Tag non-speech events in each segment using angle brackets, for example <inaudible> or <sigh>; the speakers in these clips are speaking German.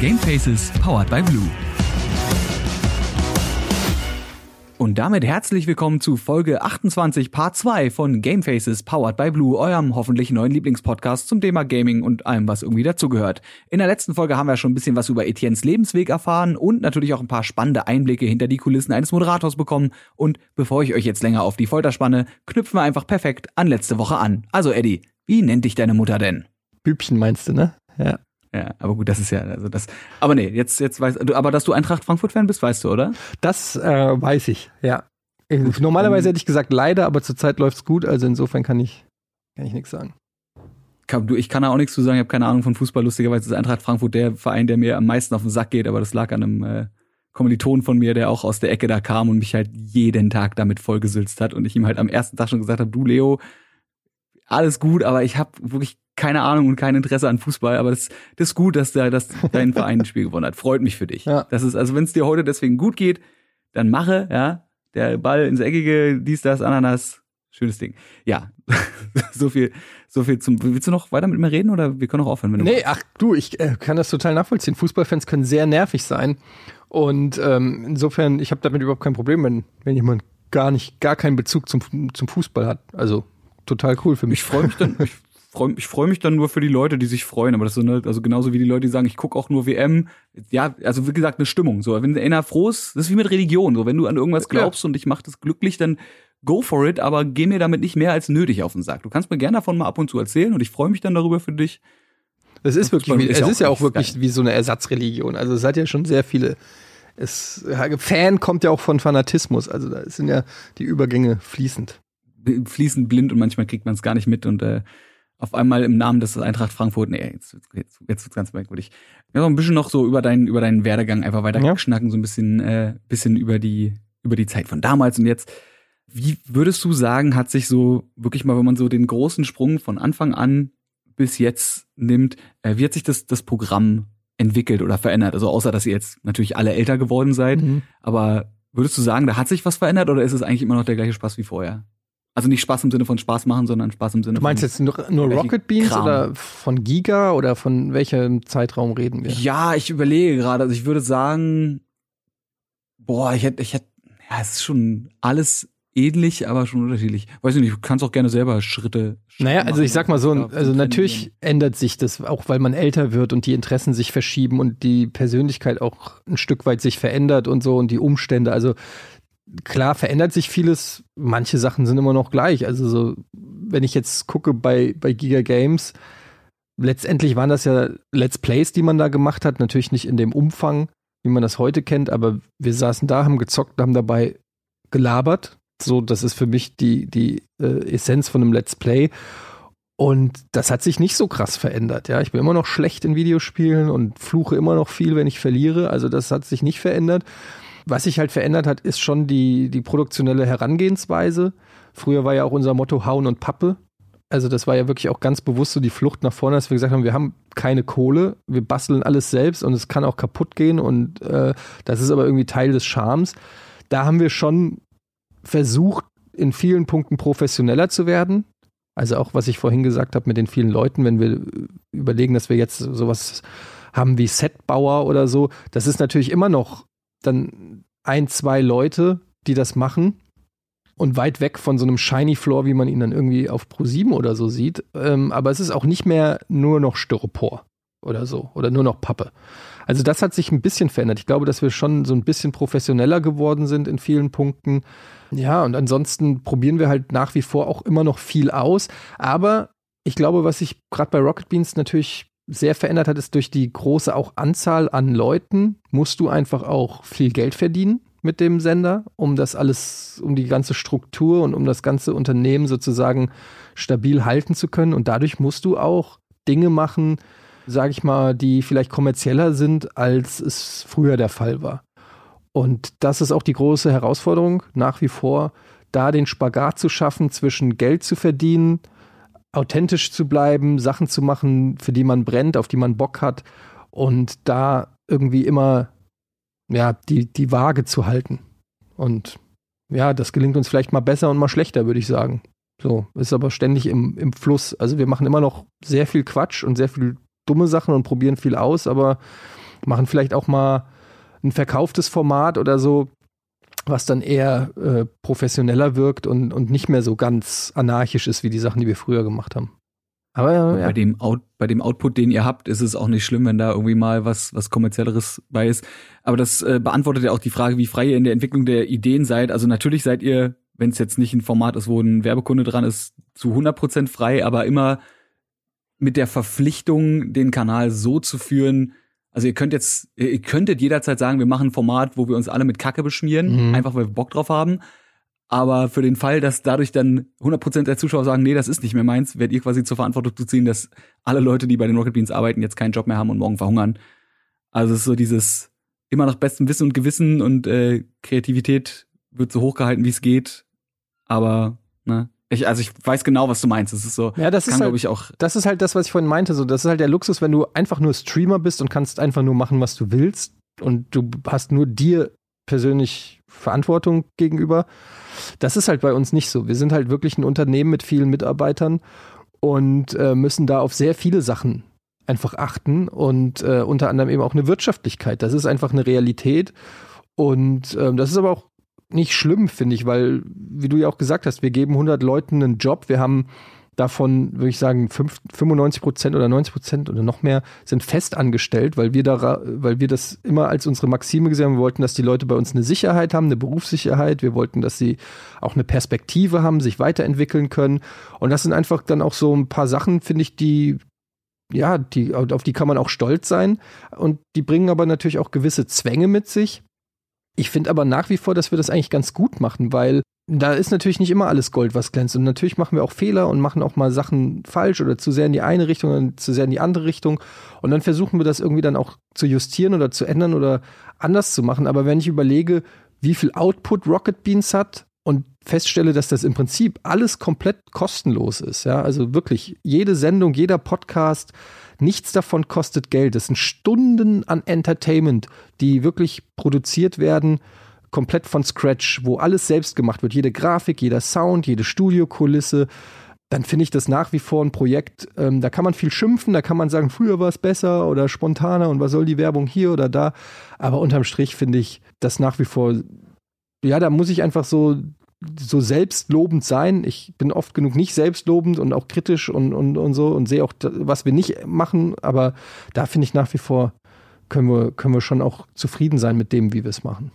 Gamefaces powered by Blue. Und damit herzlich willkommen zu Folge 28, Part 2 von Gamefaces Powered by Blue, eurem hoffentlich neuen Lieblingspodcast zum Thema Gaming und allem, was irgendwie dazugehört. In der letzten Folge haben wir schon ein bisschen was über Etiennes Lebensweg erfahren und natürlich auch ein paar spannende Einblicke hinter die Kulissen eines Moderators bekommen. Und bevor ich euch jetzt länger auf die Folter spanne, knüpfen wir einfach perfekt an letzte Woche an. Also Eddie, wie nennt dich deine Mutter denn? Bübchen meinst du, ne? Ja. Ja, aber gut, das ist ja, also das. Aber nee, jetzt, jetzt weißt du, aber dass du Eintracht Frankfurt-Fan bist, weißt du, oder? Das äh, weiß ich, ja. Normalerweise hätte ich gesagt leider, aber zurzeit läuft's gut, also insofern kann ich, kann ich nichts sagen. Du, ich kann da auch nichts zu sagen, ich habe keine Ahnung von Fußball. Lustigerweise ist Eintracht Frankfurt der Verein, der mir am meisten auf den Sack geht, aber das lag an einem äh, Kommiliton von mir, der auch aus der Ecke da kam und mich halt jeden Tag damit vollgesülzt hat und ich ihm halt am ersten Tag schon gesagt habe, du Leo, alles gut, aber ich habe wirklich keine Ahnung und kein Interesse an Fußball, aber das, das ist gut, dass, da, dass <laughs> dein Verein ein Spiel gewonnen hat. Freut mich für dich. Ja. Das ist, also wenn es dir heute deswegen gut geht, dann mache, ja. Der Ball ins Eckige, dies, das, Ananas, schönes Ding. Ja, <laughs> so viel, so viel zum. Willst du noch weiter mit mir reden oder wir können auch aufhören? Wenn du nee, ach du, ich äh, kann das total nachvollziehen. Fußballfans können sehr nervig sein und ähm, insofern, ich habe damit überhaupt kein Problem, wenn, wenn jemand gar nicht, gar keinen Bezug zum, zum Fußball hat. Also total cool für mich. Ich freue mich dann, ich <laughs> freu, ich freu mich dann nur für die Leute, die sich freuen, aber das ist so eine, also genauso wie die Leute, die sagen, ich gucke auch nur WM. Ja, also wie gesagt, eine Stimmung. So, wenn einer froh ist, das ist wie mit Religion. So, wenn du an irgendwas glaubst ja. und ich mach das glücklich, dann go for it, aber geh mir damit nicht mehr als nötig auf den Sack. Du kannst mir gerne davon mal ab und zu erzählen und ich freue mich dann darüber für dich. Es ist wirklich, ist es ist ja auch wirklich geil. wie so eine Ersatzreligion. Also es hat ja schon sehr viele. Es, Fan kommt ja auch von Fanatismus. Also da sind ja die Übergänge fließend. Fließend blind und manchmal kriegt man es gar nicht mit und äh, auf einmal im Namen des Eintracht Frankfurt, nee, jetzt, jetzt, jetzt wird's ganz merkwürdig. Ja, so ein bisschen noch so über deinen, über deinen Werdegang einfach weiter ja. schnacken, so ein bisschen, äh, bisschen über die, über die Zeit von damals und jetzt. Wie würdest du sagen, hat sich so wirklich mal, wenn man so den großen Sprung von Anfang an bis jetzt nimmt, äh, wie hat sich das, das Programm entwickelt oder verändert? Also außer, dass ihr jetzt natürlich alle älter geworden seid, mhm. aber würdest du sagen, da hat sich was verändert oder ist es eigentlich immer noch der gleiche Spaß wie vorher? Also nicht Spaß im Sinne von Spaß machen, sondern Spaß im Sinne von. Du meinst von jetzt nur, nur Rocket Beans Kram. oder von Giga oder von welchem Zeitraum reden wir? Ja, ich überlege gerade. Also ich würde sagen, boah, ich hätte, ich hätte, ja, es ist schon alles ähnlich, aber schon unterschiedlich. Weiß ich nicht, du kannst auch gerne selber Schritte. Schritte naja, also ich sag mal so, also natürlich ändert sich das, auch weil man älter wird und die Interessen sich verschieben und die Persönlichkeit auch ein Stück weit sich verändert und so und die Umstände. Also klar verändert sich vieles. Manche Sachen sind immer noch gleich. Also so, wenn ich jetzt gucke bei, bei Giga Games, letztendlich waren das ja Let's Plays, die man da gemacht hat. Natürlich nicht in dem Umfang, wie man das heute kennt, aber wir saßen da, haben gezockt, haben dabei gelabert. So, das ist für mich die, die äh, Essenz von einem Let's Play. Und das hat sich nicht so krass verändert. Ja, ich bin immer noch schlecht in Videospielen und fluche immer noch viel, wenn ich verliere. Also das hat sich nicht verändert. Was sich halt verändert hat, ist schon die, die produktionelle Herangehensweise. Früher war ja auch unser Motto Hauen und Pappe. Also das war ja wirklich auch ganz bewusst so die Flucht nach vorne, dass wir gesagt haben, wir haben keine Kohle, wir basteln alles selbst und es kann auch kaputt gehen und äh, das ist aber irgendwie Teil des Charmes. Da haben wir schon versucht, in vielen Punkten professioneller zu werden. Also auch, was ich vorhin gesagt habe mit den vielen Leuten, wenn wir überlegen, dass wir jetzt sowas haben wie Setbauer oder so, das ist natürlich immer noch dann ein, zwei Leute, die das machen und weit weg von so einem Shiny Floor, wie man ihn dann irgendwie auf Pro 7 oder so sieht. Ähm, aber es ist auch nicht mehr nur noch Styropor oder so oder nur noch Pappe. Also das hat sich ein bisschen verändert. Ich glaube, dass wir schon so ein bisschen professioneller geworden sind in vielen Punkten. Ja, und ansonsten probieren wir halt nach wie vor auch immer noch viel aus. Aber ich glaube, was sich gerade bei Rocket Beans natürlich sehr verändert hat, ist durch die große auch Anzahl an Leuten, musst du einfach auch viel Geld verdienen mit dem Sender, um das alles, um die ganze Struktur und um das ganze Unternehmen sozusagen stabil halten zu können. Und dadurch musst du auch Dinge machen, sage ich mal, die vielleicht kommerzieller sind, als es früher der Fall war. Und das ist auch die große Herausforderung nach wie vor, da den Spagat zu schaffen zwischen Geld zu verdienen, authentisch zu bleiben, Sachen zu machen, für die man brennt, auf die man Bock hat und da irgendwie immer ja, die, die Waage zu halten. Und ja, das gelingt uns vielleicht mal besser und mal schlechter, würde ich sagen. So, ist aber ständig im, im Fluss. Also wir machen immer noch sehr viel Quatsch und sehr viel dumme Sachen und probieren viel aus, aber machen vielleicht auch mal ein verkauftes Format oder so, was dann eher äh, professioneller wirkt und, und nicht mehr so ganz anarchisch ist wie die Sachen, die wir früher gemacht haben. Aber ja. bei dem Out, bei dem Output, den ihr habt, ist es auch nicht schlimm, wenn da irgendwie mal was was kommerzielleres bei ist. Aber das äh, beantwortet ja auch die Frage, wie frei ihr in der Entwicklung der Ideen seid. Also natürlich seid ihr, wenn es jetzt nicht ein Format ist, wo ein Werbekunde dran ist, zu 100% frei, aber immer mit der Verpflichtung, den Kanal so zu führen, also ihr könnt jetzt, ihr könntet jederzeit sagen, wir machen ein Format, wo wir uns alle mit Kacke beschmieren, mhm. einfach weil wir Bock drauf haben. Aber für den Fall, dass dadurch dann 100% der Zuschauer sagen, nee, das ist nicht mehr meins, werdet ihr quasi zur Verantwortung zu ziehen, dass alle Leute, die bei den Rocket Beans arbeiten, jetzt keinen Job mehr haben und morgen verhungern. Also es ist so dieses immer nach bestem Wissen und Gewissen und äh, Kreativität wird so hochgehalten, wie es geht. Aber, ne, ich, also ich weiß genau, was du meinst. Das ist so, ja, das kann, halt, ich, auch. Das ist halt das, was ich vorhin meinte. So, das ist halt der Luxus, wenn du einfach nur Streamer bist und kannst einfach nur machen, was du willst. Und du hast nur dir persönlich Verantwortung gegenüber. Das ist halt bei uns nicht so. Wir sind halt wirklich ein Unternehmen mit vielen Mitarbeitern und äh, müssen da auf sehr viele Sachen einfach achten und äh, unter anderem eben auch eine Wirtschaftlichkeit. Das ist einfach eine Realität. Und ähm, das ist aber auch nicht schlimm, finde ich, weil, wie du ja auch gesagt hast, wir geben 100 Leuten einen Job. Wir haben davon, würde ich sagen, 5, 95 Prozent oder 90 Prozent oder noch mehr sind fest angestellt, weil wir da, weil wir das immer als unsere Maxime gesehen haben. Wir wollten, dass die Leute bei uns eine Sicherheit haben, eine Berufssicherheit. Wir wollten, dass sie auch eine Perspektive haben, sich weiterentwickeln können. Und das sind einfach dann auch so ein paar Sachen, finde ich, die, ja, die, auf die kann man auch stolz sein. Und die bringen aber natürlich auch gewisse Zwänge mit sich. Ich finde aber nach wie vor, dass wir das eigentlich ganz gut machen, weil da ist natürlich nicht immer alles Gold, was glänzt. Und natürlich machen wir auch Fehler und machen auch mal Sachen falsch oder zu sehr in die eine Richtung oder zu sehr in die andere Richtung. Und dann versuchen wir das irgendwie dann auch zu justieren oder zu ändern oder anders zu machen. Aber wenn ich überlege, wie viel Output Rocket Beans hat und feststelle, dass das im Prinzip alles komplett kostenlos ist, ja, also wirklich jede Sendung, jeder Podcast, Nichts davon kostet Geld. Das sind Stunden an Entertainment, die wirklich produziert werden, komplett von Scratch, wo alles selbst gemacht wird. Jede Grafik, jeder Sound, jede Studiokulisse. Dann finde ich das nach wie vor ein Projekt, ähm, da kann man viel schimpfen, da kann man sagen, früher war es besser oder spontaner und was soll die Werbung hier oder da. Aber unterm Strich finde ich das nach wie vor, ja, da muss ich einfach so so selbstlobend sein. Ich bin oft genug nicht selbstlobend und auch kritisch und, und, und so und sehe auch, was wir nicht machen. Aber da finde ich nach wie vor, können wir, können wir schon auch zufrieden sein mit dem, wie wir es machen.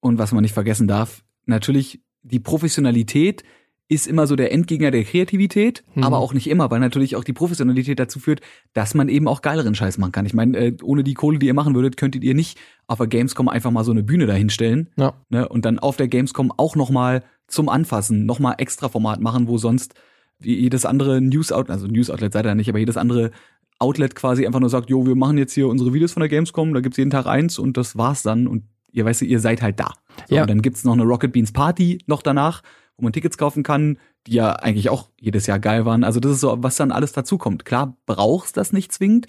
Und was man nicht vergessen darf, natürlich die Professionalität ist immer so der Endgegner der Kreativität, hm. aber auch nicht immer, weil natürlich auch die Professionalität dazu führt, dass man eben auch geileren Scheiß machen kann. Ich meine, äh, ohne die Kohle, die ihr machen würdet, könntet ihr nicht auf der Gamescom einfach mal so eine Bühne dahinstellen ja. ne, und dann auf der Gamescom auch noch mal zum Anfassen nochmal extra Format machen, wo sonst wie jedes andere News Outlet, also News Outlet seid ihr nicht, aber jedes andere Outlet quasi einfach nur sagt, jo, wir machen jetzt hier unsere Videos von der Gamescom, da gibt's jeden Tag eins und das war's dann und ihr weißt, ihr seid halt da. So, ja. Und dann gibt's noch eine Rocket Beans Party noch danach, wo man Tickets kaufen kann, die ja eigentlich auch jedes Jahr geil waren. Also das ist so, was dann alles dazukommt. Klar, brauchst das nicht zwingend,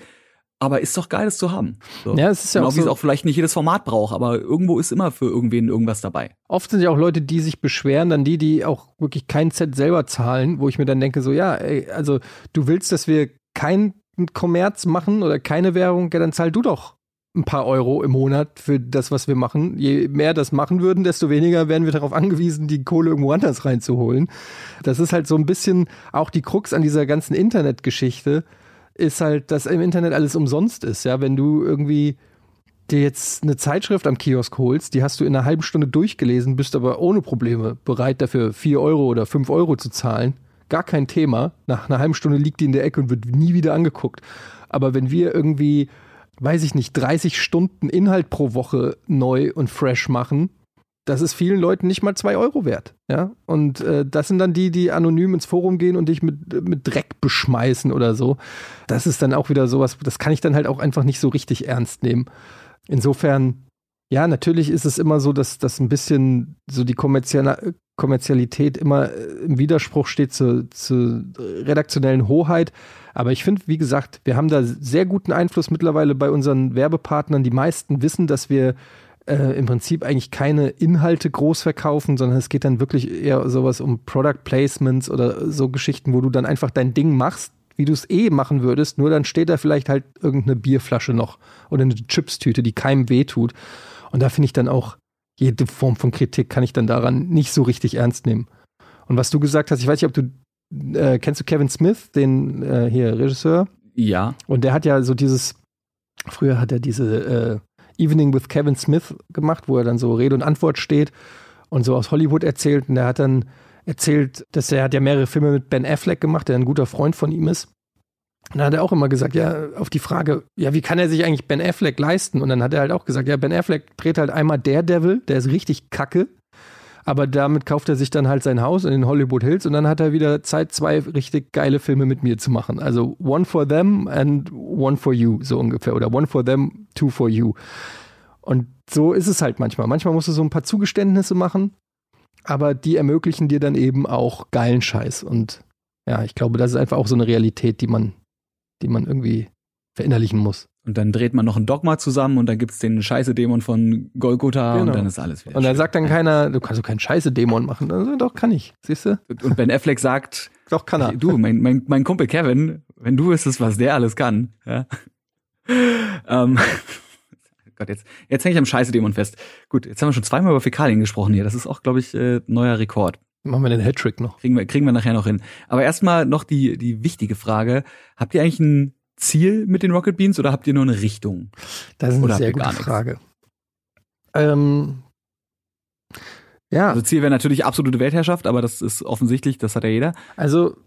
aber ist doch geil, das zu haben. So. Ja, es ist ja genau, auch, so, wie es auch vielleicht nicht jedes Format braucht, aber irgendwo ist immer für irgendwen irgendwas dabei. Oft sind ja auch Leute, die sich beschweren, dann die, die auch wirklich kein Set selber zahlen, wo ich mir dann denke, so ja, ey, also du willst, dass wir kein Kommerz machen oder keine Währung, ja, dann zahl du doch ein paar Euro im Monat für das, was wir machen. Je mehr das machen würden, desto weniger wären wir darauf angewiesen, die Kohle irgendwo anders reinzuholen. Das ist halt so ein bisschen auch die Krux an dieser ganzen Internetgeschichte ist halt, dass im Internet alles umsonst ist. Ja, wenn du irgendwie dir jetzt eine Zeitschrift am Kiosk holst, die hast du in einer halben Stunde durchgelesen, bist aber ohne Probleme bereit dafür vier Euro oder fünf Euro zu zahlen. Gar kein Thema. Nach einer halben Stunde liegt die in der Ecke und wird nie wieder angeguckt. Aber wenn wir irgendwie, weiß ich nicht, 30 Stunden Inhalt pro Woche neu und fresh machen, das ist vielen Leuten nicht mal zwei Euro wert. Ja? Und äh, das sind dann die, die anonym ins Forum gehen und dich mit, mit Dreck beschmeißen oder so. Das ist dann auch wieder sowas, das kann ich dann halt auch einfach nicht so richtig ernst nehmen. Insofern, ja, natürlich ist es immer so, dass das ein bisschen so die kommerzielle, Kommerzialität immer äh, im Widerspruch steht zur, zur redaktionellen Hoheit. Aber ich finde, wie gesagt, wir haben da sehr guten Einfluss mittlerweile bei unseren Werbepartnern. Die meisten wissen, dass wir äh, im Prinzip eigentlich keine Inhalte groß verkaufen, sondern es geht dann wirklich eher sowas um Product Placements oder so Geschichten, wo du dann einfach dein Ding machst wie du es eh machen würdest, nur dann steht da vielleicht halt irgendeine Bierflasche noch oder eine Chipstüte, die keinem wehtut. Und da finde ich dann auch, jede Form von Kritik kann ich dann daran nicht so richtig ernst nehmen. Und was du gesagt hast, ich weiß nicht, ob du äh, kennst du Kevin Smith, den äh, hier Regisseur? Ja. Und der hat ja so dieses, früher hat er diese äh, Evening with Kevin Smith gemacht, wo er dann so Rede und Antwort steht und so aus Hollywood erzählt. Und der hat dann erzählt, dass er hat ja mehrere Filme mit Ben Affleck gemacht, der ein guter Freund von ihm ist. Und da hat er auch immer gesagt, ja, auf die Frage, ja, wie kann er sich eigentlich Ben Affleck leisten? Und dann hat er halt auch gesagt, ja, Ben Affleck dreht halt einmal Daredevil, der ist richtig kacke, aber damit kauft er sich dann halt sein Haus in den Hollywood Hills und dann hat er wieder Zeit, zwei richtig geile Filme mit mir zu machen. Also One for Them and One for You, so ungefähr. Oder One for Them, Two for You. Und so ist es halt manchmal. Manchmal musst du so ein paar Zugeständnisse machen, aber die ermöglichen dir dann eben auch geilen Scheiß. Und ja, ich glaube, das ist einfach auch so eine Realität, die man die man irgendwie verinnerlichen muss. Und dann dreht man noch ein Dogma zusammen und dann gibt's den Scheiße-Dämon von Golgotha genau. und dann ist alles wieder. Und dann schön. sagt dann keiner, du kannst doch keinen Scheiße-Dämon machen. Also, doch, kann ich. Siehst du? Und Ben Affleck sagt, doch, kann er. Du, mein, mein, mein Kumpel Kevin, wenn du wüsstest, was der alles kann, ja. <laughs> ähm, <laughs> Gott, jetzt, jetzt hänge ich am Scheiße-Dämon fest. Gut, jetzt haben wir schon zweimal über Fäkalien gesprochen hier. Das ist auch, glaube ich, äh, neuer Rekord. Machen wir den Hattrick noch. Kriegen wir, kriegen wir nachher noch hin. Aber erstmal noch die, die wichtige Frage. Habt ihr eigentlich ein Ziel mit den Rocket Beans oder habt ihr nur eine Richtung? Das ist eine sehr gute Frage. Ähm, ja. Also Ziel wäre natürlich absolute Weltherrschaft, aber das ist offensichtlich, das hat ja jeder. Also,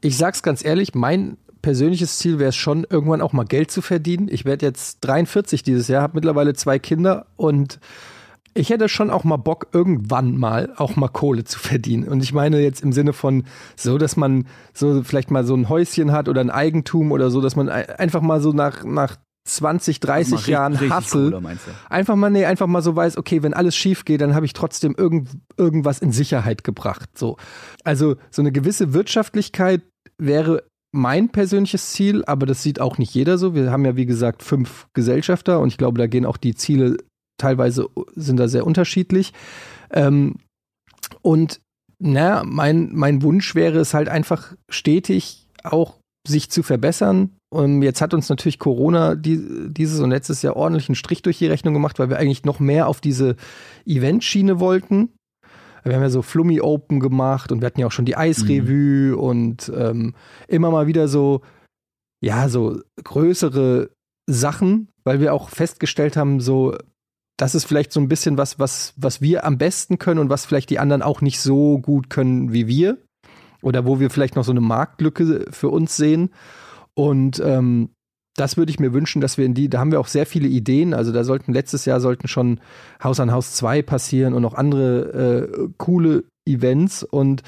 ich sag's ganz ehrlich, mein persönliches Ziel wäre es schon, irgendwann auch mal Geld zu verdienen. Ich werde jetzt 43 dieses Jahr, habe mittlerweile zwei Kinder und ich hätte schon auch mal Bock, irgendwann mal auch mal Kohle zu verdienen. Und ich meine jetzt im Sinne von so, dass man so vielleicht mal so ein Häuschen hat oder ein Eigentum oder so, dass man einfach mal so nach, nach 20, 30 also Jahren Hassel einfach mal, nee, einfach mal so weiß, okay, wenn alles schief geht, dann habe ich trotzdem irgend, irgendwas in Sicherheit gebracht. So. Also so eine gewisse Wirtschaftlichkeit wäre mein persönliches Ziel, aber das sieht auch nicht jeder so. Wir haben ja, wie gesagt, fünf Gesellschafter und ich glaube, da gehen auch die Ziele teilweise sind da sehr unterschiedlich. Ähm, und na, mein, mein Wunsch wäre es halt einfach stetig auch sich zu verbessern. Und jetzt hat uns natürlich Corona die, dieses und letztes Jahr ordentlich einen Strich durch die Rechnung gemacht, weil wir eigentlich noch mehr auf diese Eventschiene wollten. Wir haben ja so Flummi Open gemacht und wir hatten ja auch schon die Eisrevue mhm. und ähm, immer mal wieder so, ja, so größere Sachen, weil wir auch festgestellt haben, so das ist vielleicht so ein bisschen was, was, was wir am besten können und was vielleicht die anderen auch nicht so gut können wie wir. Oder wo wir vielleicht noch so eine Marktlücke für uns sehen. Und ähm, das würde ich mir wünschen, dass wir in die, da haben wir auch sehr viele Ideen. Also da sollten letztes Jahr sollten schon Haus an Haus 2 passieren und noch andere äh, coole Events. Und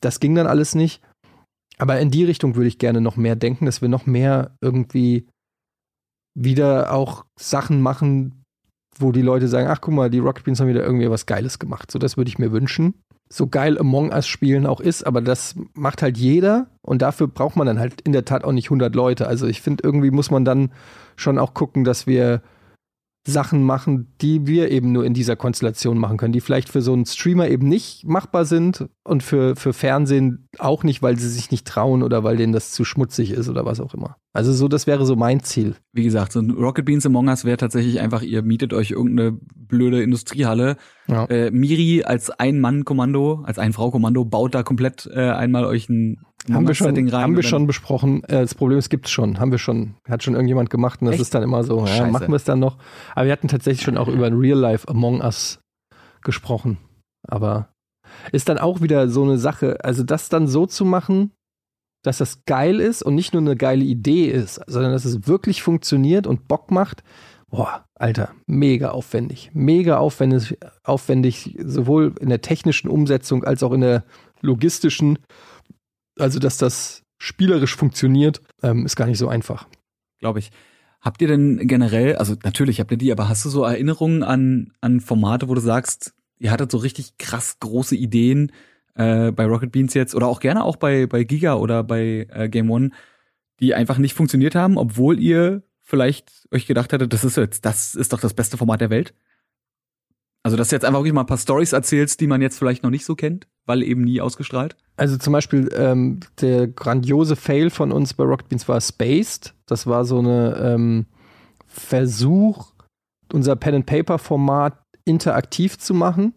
das ging dann alles nicht. Aber in die Richtung würde ich gerne noch mehr denken, dass wir noch mehr irgendwie wieder auch Sachen machen, wo die Leute sagen, ach guck mal, die Rocket Beans haben wieder irgendwie was Geiles gemacht. So, das würde ich mir wünschen. So geil Among Us spielen auch ist, aber das macht halt jeder und dafür braucht man dann halt in der Tat auch nicht 100 Leute. Also ich finde, irgendwie muss man dann schon auch gucken, dass wir Sachen machen, die wir eben nur in dieser Konstellation machen können, die vielleicht für so einen Streamer eben nicht machbar sind und für, für Fernsehen auch nicht, weil sie sich nicht trauen oder weil denen das zu schmutzig ist oder was auch immer. Also so, das wäre so mein Ziel. Wie gesagt, so ein Rocket Beans Among Us wäre tatsächlich einfach, ihr mietet euch irgendeine blöde Industriehalle. Ja. Äh, Miri als Ein-Mann-Kommando, als Ein-Frau-Kommando baut da komplett äh, einmal euch ein haben wir schon, haben wir schon besprochen. Äh, das Problem ist, gibt's schon. Haben wir schon. Hat schon irgendjemand gemacht und das Echt? ist dann immer so, ja, machen wir es dann noch. Aber wir hatten tatsächlich schon auch über ein Real Life Among Us gesprochen. Aber ist dann auch wieder so eine Sache. Also das dann so zu machen, dass das geil ist und nicht nur eine geile Idee ist, sondern dass es wirklich funktioniert und Bock macht. Boah, Alter, mega aufwendig. Mega aufwendig, aufwendig, sowohl in der technischen Umsetzung als auch in der logistischen. Also, dass das spielerisch funktioniert, ähm, ist gar nicht so einfach. Glaube ich. Habt ihr denn generell, also natürlich habt ihr die, aber hast du so Erinnerungen an, an Formate, wo du sagst, ihr hattet so richtig krass große Ideen äh, bei Rocket Beans jetzt oder auch gerne auch bei, bei Giga oder bei äh, Game One, die einfach nicht funktioniert haben, obwohl ihr vielleicht euch gedacht hättet, das ist jetzt, das ist doch das beste Format der Welt? Also, dass du jetzt einfach wirklich mal ein paar Stories erzählst, die man jetzt vielleicht noch nicht so kennt, weil eben nie ausgestrahlt. Also zum Beispiel ähm, der grandiose Fail von uns bei Rocket Beans war Spaced. Das war so eine ähm, Versuch, unser Pen-and-Paper-Format interaktiv zu machen.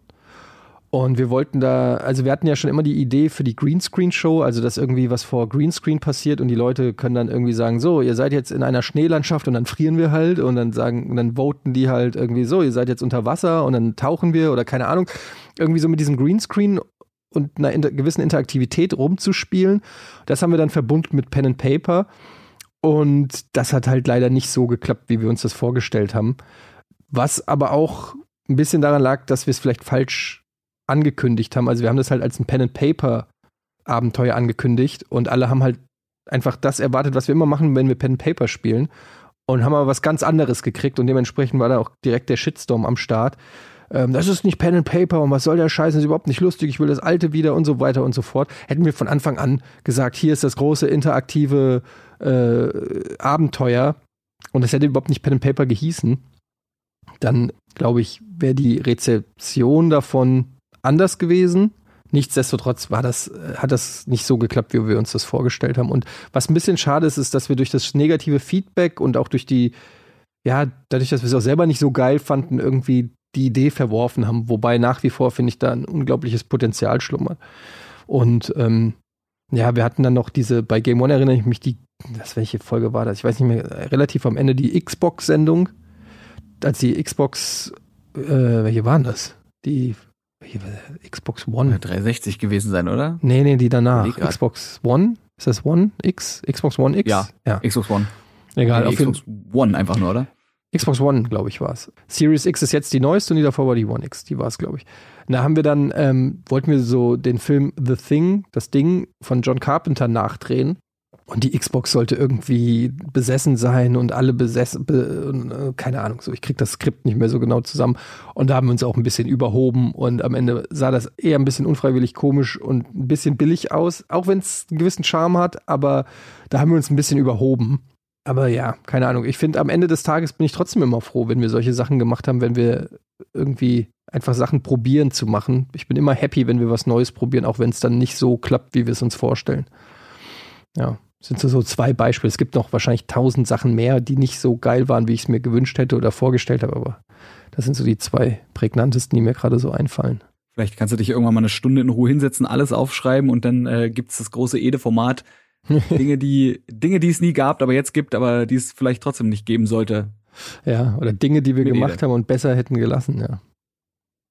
Und wir wollten da, also wir hatten ja schon immer die Idee für die Greenscreen-Show, also dass irgendwie was vor Greenscreen passiert und die Leute können dann irgendwie sagen, so, ihr seid jetzt in einer Schneelandschaft und dann frieren wir halt und dann sagen, und dann voten die halt irgendwie so, ihr seid jetzt unter Wasser und dann tauchen wir oder keine Ahnung. Irgendwie so mit diesem Greenscreen und einer inter gewissen Interaktivität rumzuspielen. Das haben wir dann verbunden mit Pen and Paper. Und das hat halt leider nicht so geklappt, wie wir uns das vorgestellt haben. Was aber auch ein bisschen daran lag, dass wir es vielleicht falsch angekündigt haben. Also wir haben das halt als ein Pen and Paper Abenteuer angekündigt und alle haben halt einfach das erwartet, was wir immer machen, wenn wir Pen and Paper spielen und haben aber was ganz anderes gekriegt und dementsprechend war da auch direkt der Shitstorm am Start. Ähm, das ist nicht Pen and Paper und was soll der Scheiß, das ist überhaupt nicht lustig, ich will das alte wieder und so weiter und so fort. Hätten wir von Anfang an gesagt, hier ist das große interaktive äh, Abenteuer und es hätte überhaupt nicht Pen and Paper gehießen, dann glaube ich, wäre die Rezeption davon anders gewesen. Nichtsdestotrotz war das, äh, hat das nicht so geklappt, wie wir uns das vorgestellt haben. Und was ein bisschen schade ist, ist, dass wir durch das negative Feedback und auch durch die, ja, dadurch, dass wir es auch selber nicht so geil fanden, irgendwie die Idee verworfen haben. Wobei nach wie vor, finde ich, da ein unglaubliches Potenzial schlummert. Und ähm, ja, wir hatten dann noch diese, bei Game One erinnere ich mich, die, das welche Folge war das? Ich weiß nicht mehr, relativ am Ende die Xbox-Sendung. Als die Xbox, äh, welche waren das? Die Xbox One. 360 gewesen sein, oder? Nee, nee, die danach. Xbox One? Ist das One X? Xbox One X? Ja, ja. Xbox One. Egal. Nee, Xbox One einfach nur, oder? Xbox One, glaube ich, war es. Series X ist jetzt die neueste und die davor war die One X. Die war es, glaube ich. Da haben wir dann, ähm, wollten wir so den Film The Thing, das Ding von John Carpenter nachdrehen. Und die Xbox sollte irgendwie besessen sein und alle besessen, be, äh, keine Ahnung, so ich krieg das Skript nicht mehr so genau zusammen. Und da haben wir uns auch ein bisschen überhoben und am Ende sah das eher ein bisschen unfreiwillig komisch und ein bisschen billig aus, auch wenn es einen gewissen Charme hat, aber da haben wir uns ein bisschen überhoben. Aber ja, keine Ahnung. Ich finde, am Ende des Tages bin ich trotzdem immer froh, wenn wir solche Sachen gemacht haben, wenn wir irgendwie einfach Sachen probieren zu machen. Ich bin immer happy, wenn wir was Neues probieren, auch wenn es dann nicht so klappt, wie wir es uns vorstellen. Ja sind so, so zwei Beispiele. Es gibt noch wahrscheinlich tausend Sachen mehr, die nicht so geil waren, wie ich es mir gewünscht hätte oder vorgestellt habe, aber das sind so die zwei prägnantesten, die mir gerade so einfallen. Vielleicht kannst du dich irgendwann mal eine Stunde in Ruhe hinsetzen, alles aufschreiben und dann äh, gibt es das große Ede-Format. <laughs> Dinge, die, Dinge, die es nie gab, aber jetzt gibt, aber die es vielleicht trotzdem nicht geben sollte. Ja, oder Dinge, die wir Mit gemacht Ede. haben und besser hätten gelassen, ja.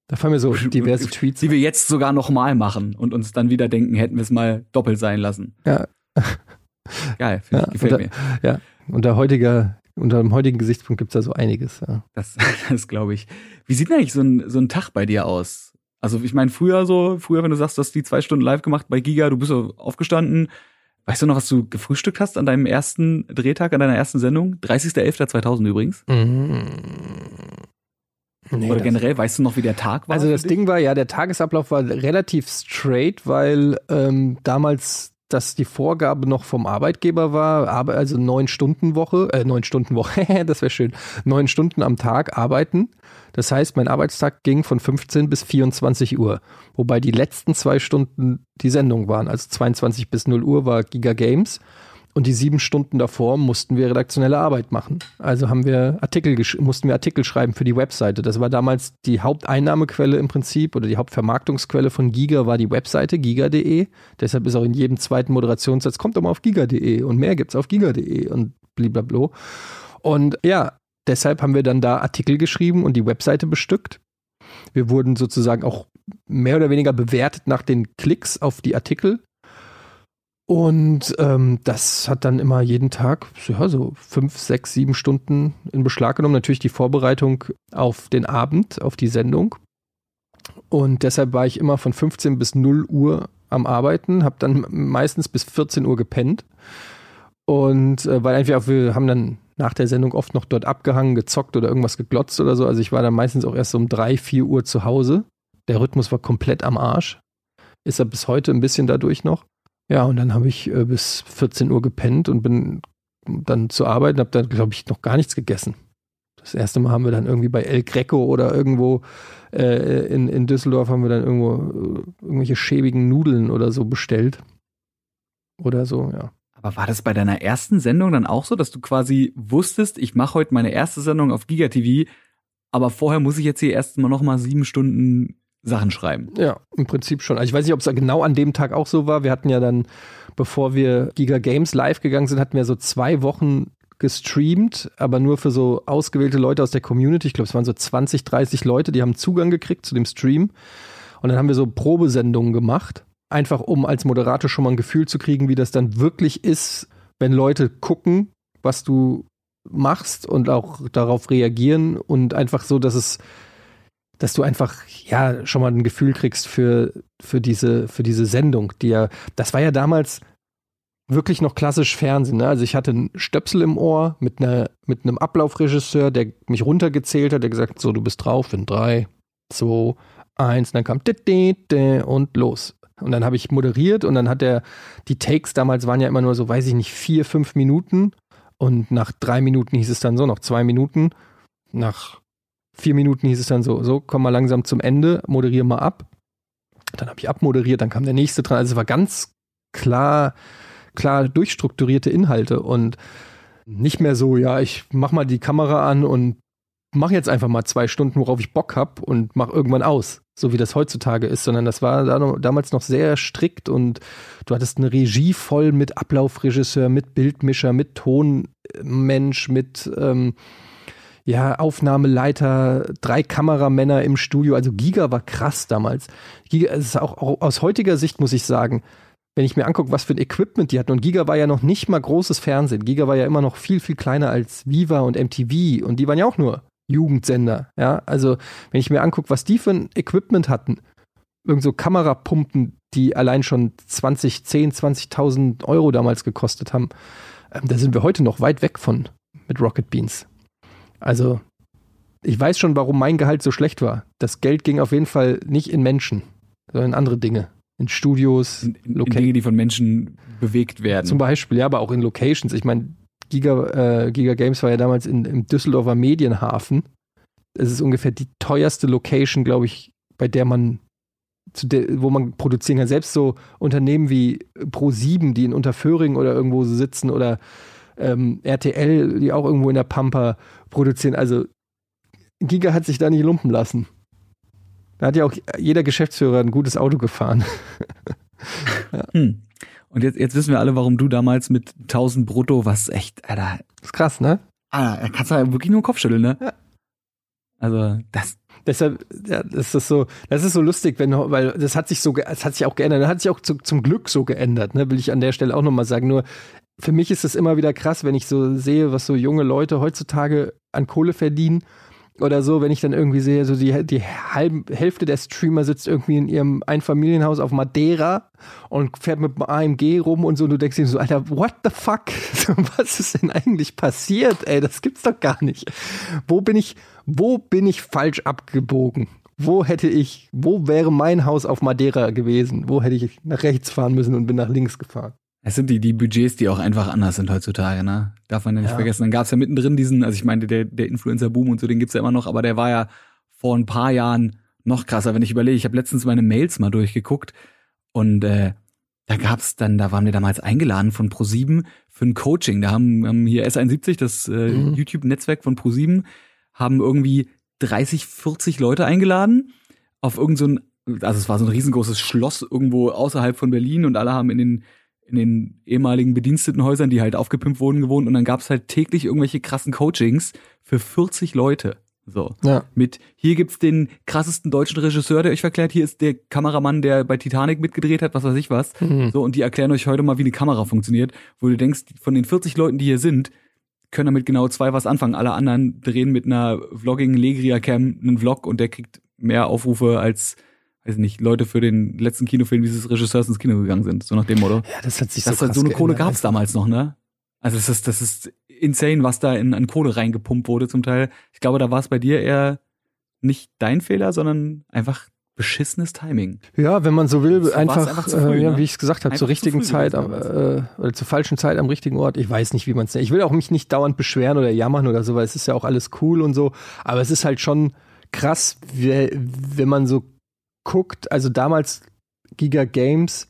Da fallen mir so <laughs> diverse Tweets. Die wir jetzt sogar nochmal machen und uns dann wieder denken, hätten wir es mal doppelt sein lassen. Ja. <laughs> Geil, ja, gefällt unter, mir. Ja, unter heutiger, unter dem heutigen Gesichtspunkt gibt es da so einiges. Ja. Das, <laughs> das glaube ich. Wie sieht denn eigentlich so ein, so ein Tag bei dir aus? Also ich meine, früher so, früher, wenn du sagst, du hast die zwei Stunden live gemacht bei Giga, du bist so aufgestanden. Weißt du noch, was du gefrühstückt hast an deinem ersten Drehtag, an deiner ersten Sendung? 30.11.2000 übrigens. Mhm. Nee, Oder generell, weißt du noch, wie der Tag war? Also das Ding war, ja, der Tagesablauf war relativ straight, weil ähm, damals dass die Vorgabe noch vom Arbeitgeber war, also neun Stunden Woche, äh, neun Stunden Woche, <laughs> das wäre schön, neun Stunden am Tag arbeiten. Das heißt, mein Arbeitstag ging von 15 bis 24 Uhr, wobei die letzten zwei Stunden die Sendung waren, also 22 bis 0 Uhr war Giga Games und die sieben Stunden davor mussten wir redaktionelle Arbeit machen. Also haben wir Artikel, mussten wir Artikel schreiben für die Webseite. Das war damals die Haupteinnahmequelle im Prinzip oder die Hauptvermarktungsquelle von Giga war die Webseite giga.de. Deshalb ist auch in jedem zweiten Moderationssatz, kommt doch mal auf giga.de und mehr gibt's auf giga.de und blablabla. Und ja, deshalb haben wir dann da Artikel geschrieben und die Webseite bestückt. Wir wurden sozusagen auch mehr oder weniger bewertet nach den Klicks auf die Artikel. Und ähm, das hat dann immer jeden Tag ja, so fünf, sechs, sieben Stunden in Beschlag genommen. Natürlich die Vorbereitung auf den Abend, auf die Sendung. Und deshalb war ich immer von 15 bis 0 Uhr am Arbeiten, habe dann meistens bis 14 Uhr gepennt. Und äh, weil einfach wir haben dann nach der Sendung oft noch dort abgehangen, gezockt oder irgendwas geglotzt oder so. Also ich war dann meistens auch erst um drei, vier Uhr zu Hause. Der Rhythmus war komplett am Arsch. Ist er bis heute ein bisschen dadurch noch. Ja, und dann habe ich äh, bis 14 Uhr gepennt und bin dann zur Arbeit und habe dann, glaube ich, noch gar nichts gegessen. Das erste Mal haben wir dann irgendwie bei El Greco oder irgendwo äh, in, in Düsseldorf haben wir dann irgendwo äh, irgendwelche schäbigen Nudeln oder so bestellt. Oder so, ja. Aber war das bei deiner ersten Sendung dann auch so, dass du quasi wusstest, ich mache heute meine erste Sendung auf Giga TV, aber vorher muss ich jetzt hier erstmal noch mal sieben Stunden Sachen schreiben? Ja, im Prinzip schon. Also ich weiß nicht, ob es genau an dem Tag auch so war. Wir hatten ja dann, bevor wir Giga Games live gegangen sind, hatten wir so zwei Wochen gestreamt, aber nur für so ausgewählte Leute aus der Community. Ich glaube, es waren so 20, 30 Leute, die haben Zugang gekriegt zu dem Stream. Und dann haben wir so Probesendungen gemacht, einfach um als Moderator schon mal ein Gefühl zu kriegen, wie das dann wirklich ist, wenn Leute gucken, was du machst und auch darauf reagieren und einfach so, dass es dass du einfach ja schon mal ein Gefühl kriegst für für diese für diese Sendung, die ja das war ja damals wirklich noch klassisch Fernsehen. Ne? Also ich hatte einen Stöpsel im Ohr mit, einer, mit einem Ablaufregisseur, der mich runtergezählt hat, der gesagt so, du bist drauf in drei, zwei, eins, und dann kam und los. Und dann habe ich moderiert und dann hat er, die Takes damals waren ja immer nur so, weiß ich nicht, vier, fünf Minuten. Und nach drei Minuten hieß es dann so, noch zwei Minuten. Nach vier Minuten hieß es dann so, so, komm mal langsam zum Ende, moderier mal ab. Dann habe ich abmoderiert, dann kam der nächste dran. Also es war ganz klar, klar durchstrukturierte Inhalte und nicht mehr so, ja, ich mach mal die Kamera an und mach jetzt einfach mal zwei Stunden, worauf ich Bock hab und mach irgendwann aus, so wie das heutzutage ist, sondern das war damals noch sehr strikt und du hattest eine Regie voll mit Ablaufregisseur, mit Bildmischer, mit Tonmensch, mit ähm, ja, Aufnahmeleiter, drei Kameramänner im Studio, also Giga war krass damals. Giga, ist auch, auch aus heutiger Sicht muss ich sagen, wenn ich mir angucke, was für ein Equipment die hatten, und Giga war ja noch nicht mal großes Fernsehen. Giga war ja immer noch viel, viel kleiner als Viva und MTV und die waren ja auch nur Jugendsender. Ja, also wenn ich mir angucke, was die für ein Equipment hatten, irgend so Kamerapumpen, die allein schon 20, 10, 20.000 Euro damals gekostet haben, ähm, da sind wir heute noch weit weg von mit Rocket Beans. Also ich weiß schon, warum mein Gehalt so schlecht war. Das Geld ging auf jeden Fall nicht in Menschen, sondern in andere Dinge in Studios, in, in, in Dinge, die von Menschen bewegt werden. Zum Beispiel, ja, aber auch in Locations. Ich meine, Giga, äh, Giga Games war ja damals in, im Düsseldorfer Medienhafen. Es ist ungefähr die teuerste Location, glaube ich, bei der man, der, wo man produzieren kann. Selbst so Unternehmen wie Pro7, die in Unterföhring oder irgendwo sitzen oder ähm, RTL, die auch irgendwo in der Pampa produzieren. Also Giga hat sich da nicht lumpen lassen. Da hat ja auch jeder Geschäftsführer ein gutes Auto gefahren. <laughs> ja. hm. Und jetzt, jetzt wissen wir alle, warum du damals mit 1000 brutto, was echt, Alter. Das ist krass, ne? Ah, da kannst du ja wirklich nur den Kopf schütteln, ne? Ja. Also, das. Deshalb, ja, das ist so, das ist so lustig, wenn, weil das hat sich so, es hat sich auch geändert, das hat sich auch zu, zum Glück so geändert, ne, will ich an der Stelle auch nochmal sagen. Nur, für mich ist es immer wieder krass, wenn ich so sehe, was so junge Leute heutzutage an Kohle verdienen oder so, wenn ich dann irgendwie sehe, so die, die halbe Hälfte der Streamer sitzt irgendwie in ihrem Einfamilienhaus auf Madeira und fährt mit dem AMG rum und so und du denkst dir so, Alter, what the fuck? <laughs> Was ist denn eigentlich passiert? Ey, das gibt's doch gar nicht. Wo bin ich, wo bin ich falsch abgebogen? Wo hätte ich, wo wäre mein Haus auf Madeira gewesen? Wo hätte ich nach rechts fahren müssen und bin nach links gefahren? Es sind die, die Budgets, die auch einfach anders sind heutzutage, ne? Darf man ja nicht ja. vergessen. Dann gab's ja mittendrin diesen, also ich meinte, der, der Influencer-Boom und so, den gibt's ja immer noch, aber der war ja vor ein paar Jahren noch krasser, wenn ich überlege. Ich habe letztens meine Mails mal durchgeguckt und äh, da gab's dann, da waren wir damals eingeladen von Pro7 für ein Coaching. Da haben, haben hier S71, das äh, mhm. YouTube-Netzwerk von Pro7, haben irgendwie 30, 40 Leute eingeladen auf irgendein, so also es war so ein riesengroßes Schloss irgendwo außerhalb von Berlin und alle haben in den in den ehemaligen Bedienstetenhäusern, die halt aufgepimpt wurden, gewohnt und dann gab's halt täglich irgendwelche krassen Coachings für 40 Leute. So. Ja. Mit hier gibt's den krassesten deutschen Regisseur, der euch verklärt, hier ist der Kameramann, der bei Titanic mitgedreht hat, was weiß ich was. Mhm. So, und die erklären euch heute mal, wie eine Kamera funktioniert, wo du denkst, von den 40 Leuten, die hier sind, können damit genau zwei was anfangen. Alle anderen drehen mit einer Vlogging Legria Cam einen Vlog und der kriegt mehr Aufrufe als weiß nicht, Leute für den letzten Kinofilm dieses Regisseurs ins Kino gegangen sind, so nach dem Motto. Ja, das hat sich das so halt So eine Kohle gab's damals noch, ne? Also das ist, das ist insane, was da in, an Kohle reingepumpt wurde zum Teil. Ich glaube, da war es bei dir eher nicht dein Fehler, sondern einfach beschissenes Timing. Ja, wenn man so will, so einfach, einfach früh, äh, ja, ne? wie ich es gesagt habe, zur richtigen Zeit am, äh, oder zur falschen Zeit am richtigen Ort. Ich weiß nicht, wie man es nennt. Ich will auch mich nicht dauernd beschweren oder jammern oder so, weil es ist ja auch alles cool und so. Aber es ist halt schon krass, wenn man so guckt. Also damals Giga Games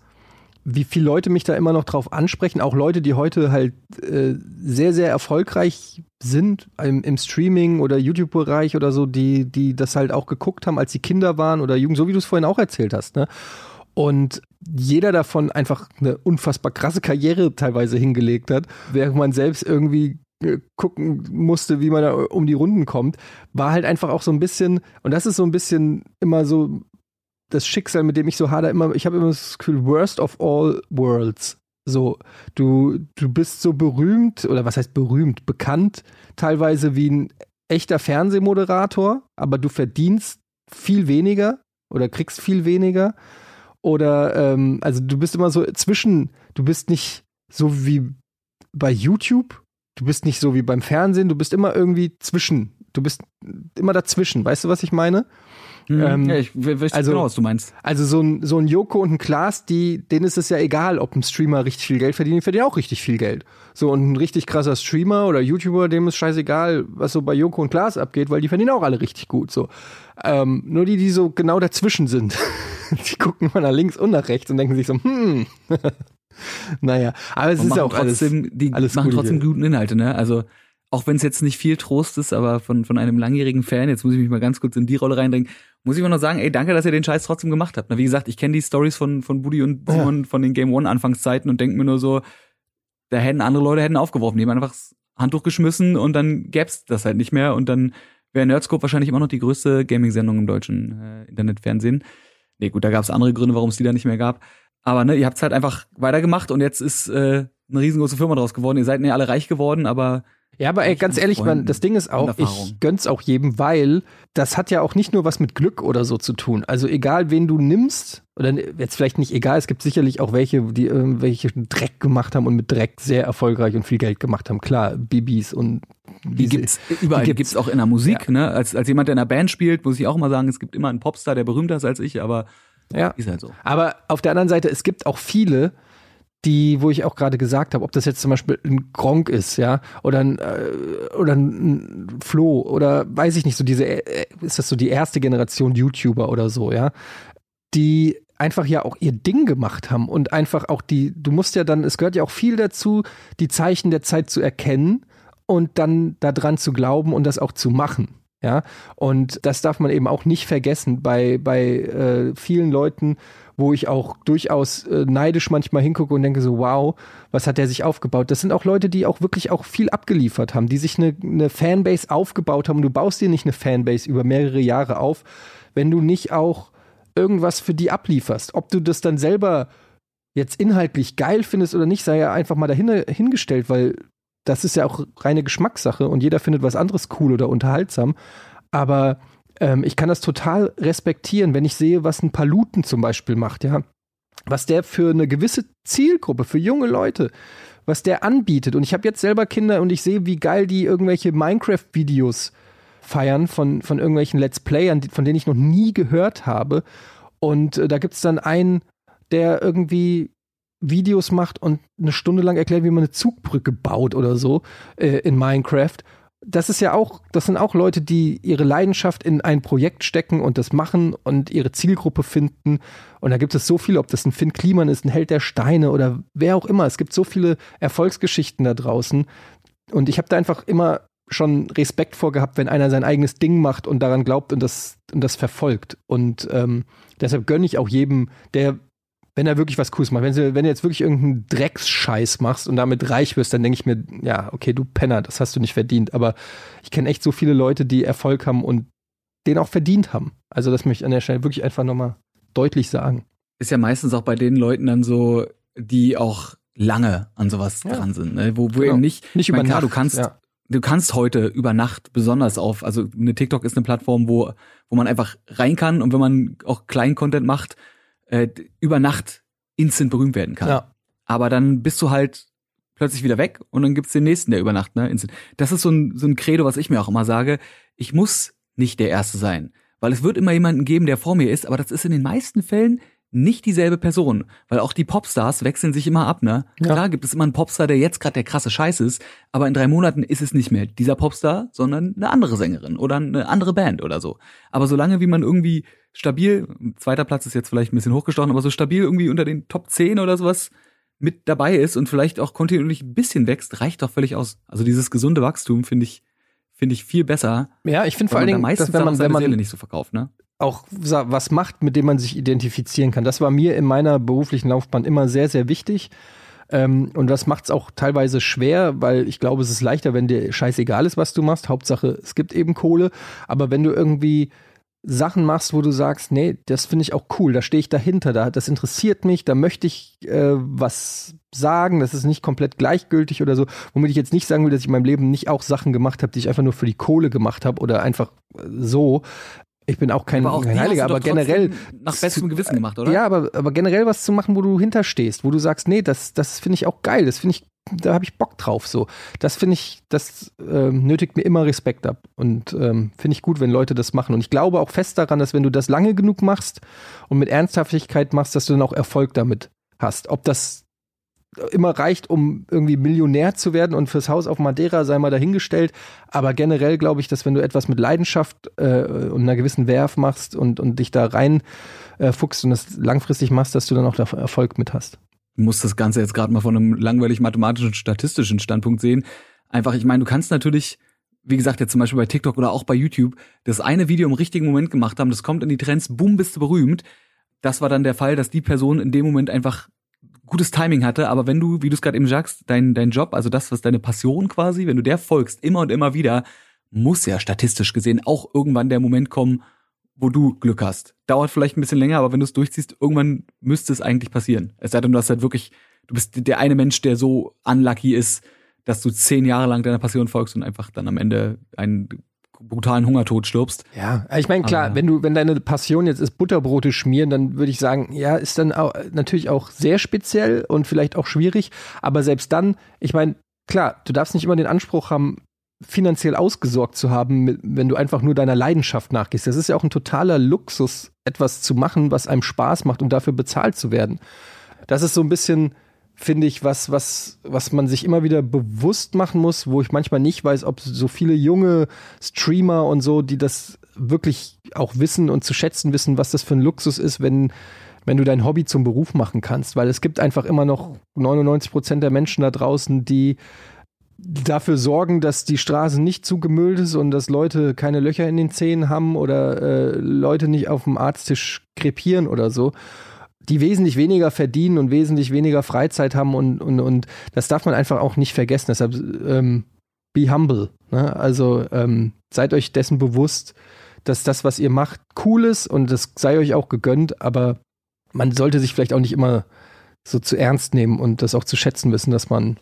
wie viele Leute mich da immer noch drauf ansprechen, auch Leute, die heute halt äh, sehr, sehr erfolgreich sind im, im Streaming oder YouTube-Bereich oder so, die, die das halt auch geguckt haben, als sie Kinder waren oder Jugend, so wie du es vorhin auch erzählt hast, ne? Und jeder davon einfach eine unfassbar krasse Karriere teilweise hingelegt hat, während man selbst irgendwie äh, gucken musste, wie man da um die Runden kommt, war halt einfach auch so ein bisschen, und das ist so ein bisschen immer so das Schicksal, mit dem ich so hader, immer, ich habe immer das Gefühl, worst of all worlds. So, du, du bist so berühmt, oder was heißt berühmt, bekannt, teilweise wie ein echter Fernsehmoderator, aber du verdienst viel weniger oder kriegst viel weniger. Oder, ähm, also du bist immer so zwischen, du bist nicht so wie bei YouTube, du bist nicht so wie beim Fernsehen, du bist immer irgendwie zwischen. Du bist immer dazwischen. Weißt du, was ich meine? Mhm. Ähm, ja, ich weiß also, genau, was du meinst. Also so ein, so ein Joko und ein Klaas, die, denen ist es ja egal, ob ein Streamer richtig viel Geld verdient, die verdienen auch richtig viel Geld. So, und ein richtig krasser Streamer oder YouTuber, dem ist scheißegal, was so bei Joko und Klaas abgeht, weil die verdienen auch alle richtig gut. So. Ähm, nur die, die so genau dazwischen sind, <laughs> die gucken mal nach links und nach rechts und denken sich so, hm. <laughs> naja, aber es und ist ja auch trotzdem, alles, die alles machen trotzdem guten Inhalte, ne? Also auch wenn es jetzt nicht viel Trost ist, aber von, von einem langjährigen Fan, jetzt muss ich mich mal ganz kurz in die Rolle reindringen, muss ich mal noch sagen, ey, danke, dass ihr den Scheiß trotzdem gemacht habt. Na, wie gesagt, ich kenne die Stories von, von Buddy und Simon ja. von den Game One Anfangszeiten und denke mir nur so, da hätten andere Leute hätten aufgeworfen, die haben einfach das Handtuch geschmissen und dann gäb's das halt nicht mehr und dann wäre Nerdscope wahrscheinlich immer noch die größte Gaming-Sendung im deutschen äh, Internetfernsehen. Nee, gut, da gab's andere Gründe, warum es die da nicht mehr gab. Aber ne, ihr habt's halt einfach weitergemacht und jetzt ist äh, eine riesengroße Firma draus geworden. Ihr seid nicht alle reich geworden, aber ja, aber ey, ganz ehrlich, man, das Ding ist auch, ich gönn's auch jedem, weil das hat ja auch nicht nur was mit Glück oder so zu tun. Also egal, wen du nimmst, oder jetzt vielleicht nicht egal, es gibt sicherlich auch welche, die irgendwelche Dreck gemacht haben und mit Dreck sehr erfolgreich und viel Geld gemacht haben. Klar, Bibis und die gibt's überall. Die gibt's, auch in der Musik, ja. ne? Als, als jemand, der in einer Band spielt, muss ich auch mal sagen, es gibt immer einen Popstar, der berühmter ist als ich, aber ja. ist halt so. Aber auf der anderen Seite, es gibt auch viele, die, wo ich auch gerade gesagt habe, ob das jetzt zum Beispiel ein Gronk ist, ja, oder ein, äh, oder ein Flo oder weiß ich nicht, so diese, äh, ist das so die erste Generation YouTuber oder so, ja, die einfach ja auch ihr Ding gemacht haben und einfach auch die, du musst ja dann, es gehört ja auch viel dazu, die Zeichen der Zeit zu erkennen und dann daran zu glauben und das auch zu machen. Ja, und das darf man eben auch nicht vergessen bei, bei äh, vielen Leuten, wo ich auch durchaus äh, neidisch manchmal hingucke und denke so, wow, was hat der sich aufgebaut? Das sind auch Leute, die auch wirklich auch viel abgeliefert haben, die sich eine, eine Fanbase aufgebaut haben. Du baust dir nicht eine Fanbase über mehrere Jahre auf, wenn du nicht auch irgendwas für die ablieferst. Ob du das dann selber jetzt inhaltlich geil findest oder nicht, sei ja einfach mal dahingestellt, weil das ist ja auch reine Geschmackssache und jeder findet was anderes cool oder unterhaltsam. Aber ähm, ich kann das total respektieren, wenn ich sehe, was ein Paluten zum Beispiel macht, ja. Was der für eine gewisse Zielgruppe, für junge Leute, was der anbietet. Und ich habe jetzt selber Kinder und ich sehe, wie geil die irgendwelche Minecraft-Videos feiern von, von irgendwelchen Let's Playern, von denen ich noch nie gehört habe. Und äh, da gibt es dann einen, der irgendwie Videos macht und eine Stunde lang erklärt, wie man eine Zugbrücke baut oder so äh, in Minecraft das ist ja auch, das sind auch Leute, die ihre Leidenschaft in ein Projekt stecken und das machen und ihre Zielgruppe finden. Und da gibt es so viele, ob das ein Finn Kliman ist, ein Held der Steine oder wer auch immer. Es gibt so viele Erfolgsgeschichten da draußen. Und ich habe da einfach immer schon Respekt vor gehabt, wenn einer sein eigenes Ding macht und daran glaubt und das, und das verfolgt. Und ähm, deshalb gönne ich auch jedem, der wenn er wirklich was Cooles macht. Wenn, sie, wenn du jetzt wirklich irgendeinen Drecksscheiß machst und damit reich wirst, dann denke ich mir, ja, okay, du Penner, das hast du nicht verdient. Aber ich kenne echt so viele Leute, die Erfolg haben und den auch verdient haben. Also das möchte ich an der Stelle wirklich einfach nochmal deutlich sagen. Ist ja meistens auch bei den Leuten dann so, die auch lange an sowas ja. dran sind, ne? wo, wo genau. eben nicht, nicht über klar, Nacht, du kannst, ja. du kannst heute über Nacht besonders auf, also eine TikTok ist eine Plattform, wo, wo man einfach rein kann und wenn man auch kleinen Content macht, äh, über Nacht instant berühmt werden kann. Ja. Aber dann bist du halt plötzlich wieder weg und dann gibt's den nächsten, der über Nacht, ne, instant. Das ist so ein, so ein Credo, was ich mir auch immer sage. Ich muss nicht der Erste sein. Weil es wird immer jemanden geben, der vor mir ist, aber das ist in den meisten Fällen nicht dieselbe Person, weil auch die Popstars wechseln sich immer ab, ne? Ja. Klar gibt es immer einen Popstar, der jetzt gerade der krasse Scheiß ist, aber in drei Monaten ist es nicht mehr dieser Popstar, sondern eine andere Sängerin oder eine andere Band oder so. Aber solange wie man irgendwie stabil, zweiter Platz ist jetzt vielleicht ein bisschen hochgestochen, aber so stabil irgendwie unter den Top 10 oder sowas mit dabei ist und vielleicht auch kontinuierlich ein bisschen wächst, reicht doch völlig aus. Also dieses gesunde Wachstum finde ich finde ich viel besser. Ja, ich finde vor allen Dingen, dass wenn man, wenn man nicht so verkauft, ne? Auch was macht, mit dem man sich identifizieren kann. Das war mir in meiner beruflichen Laufbahn immer sehr, sehr wichtig. Ähm, und das macht es auch teilweise schwer, weil ich glaube, es ist leichter, wenn dir scheißegal ist, was du machst. Hauptsache, es gibt eben Kohle. Aber wenn du irgendwie Sachen machst, wo du sagst, nee, das finde ich auch cool, da stehe ich dahinter, da, das interessiert mich, da möchte ich äh, was sagen, das ist nicht komplett gleichgültig oder so, womit ich jetzt nicht sagen will, dass ich in meinem Leben nicht auch Sachen gemacht habe, die ich einfach nur für die Kohle gemacht habe oder einfach so, ich bin auch kein, aber auch kein Heiliger, aber generell nach bestem Gewissen gemacht, oder? Ja, aber, aber generell was zu machen, wo du hinterstehst, wo du sagst, nee, das, das finde ich auch geil, das finde ich, da habe ich Bock drauf. So, das finde ich, das ähm, nötigt mir immer Respekt ab und ähm, finde ich gut, wenn Leute das machen. Und ich glaube auch fest daran, dass wenn du das lange genug machst und mit Ernsthaftigkeit machst, dass du dann auch Erfolg damit hast. Ob das immer reicht, um irgendwie Millionär zu werden und fürs Haus auf Madeira sei mal dahingestellt. Aber generell glaube ich, dass wenn du etwas mit Leidenschaft äh, und einer gewissen Werf machst und, und dich da rein äh, fuchst und das langfristig machst, dass du dann auch Erfolg mit hast. Du musst das Ganze jetzt gerade mal von einem langweilig mathematischen, statistischen Standpunkt sehen. Einfach, ich meine, du kannst natürlich wie gesagt, jetzt zum Beispiel bei TikTok oder auch bei YouTube, das eine Video im richtigen Moment gemacht haben, das kommt in die Trends, boom, bist du berühmt. Das war dann der Fall, dass die Person in dem Moment einfach gutes Timing hatte, aber wenn du, wie du es gerade eben sagst, dein, dein Job, also das, was deine Passion quasi, wenn du der folgst, immer und immer wieder, muss ja statistisch gesehen auch irgendwann der Moment kommen, wo du Glück hast. Dauert vielleicht ein bisschen länger, aber wenn du es durchziehst, irgendwann müsste es eigentlich passieren. Es sei denn, du hast halt wirklich, du bist der eine Mensch, der so unlucky ist, dass du zehn Jahre lang deiner Passion folgst und einfach dann am Ende einen brutalen Hungertod stirbst. Ja, ich meine, klar, Aber, wenn du, wenn deine Passion jetzt ist Butterbrote schmieren, dann würde ich sagen, ja, ist dann auch, natürlich auch sehr speziell und vielleicht auch schwierig. Aber selbst dann, ich meine, klar, du darfst nicht immer den Anspruch haben, finanziell ausgesorgt zu haben, wenn du einfach nur deiner Leidenschaft nachgehst. Das ist ja auch ein totaler Luxus, etwas zu machen, was einem Spaß macht und dafür bezahlt zu werden. Das ist so ein bisschen, finde ich, was, was, was man sich immer wieder bewusst machen muss, wo ich manchmal nicht weiß, ob so viele junge Streamer und so, die das wirklich auch wissen und zu schätzen wissen, was das für ein Luxus ist, wenn, wenn du dein Hobby zum Beruf machen kannst. Weil es gibt einfach immer noch 99 Prozent der Menschen da draußen, die dafür sorgen, dass die Straße nicht zugemüllt ist und dass Leute keine Löcher in den Zähnen haben oder äh, Leute nicht auf dem Arzttisch krepieren oder so die wesentlich weniger verdienen und wesentlich weniger Freizeit haben und, und, und das darf man einfach auch nicht vergessen. Deshalb ähm, be humble. Ne? Also ähm, seid euch dessen bewusst, dass das, was ihr macht, cool ist und das sei euch auch gegönnt, aber man sollte sich vielleicht auch nicht immer so zu ernst nehmen und das auch zu schätzen wissen, dass man,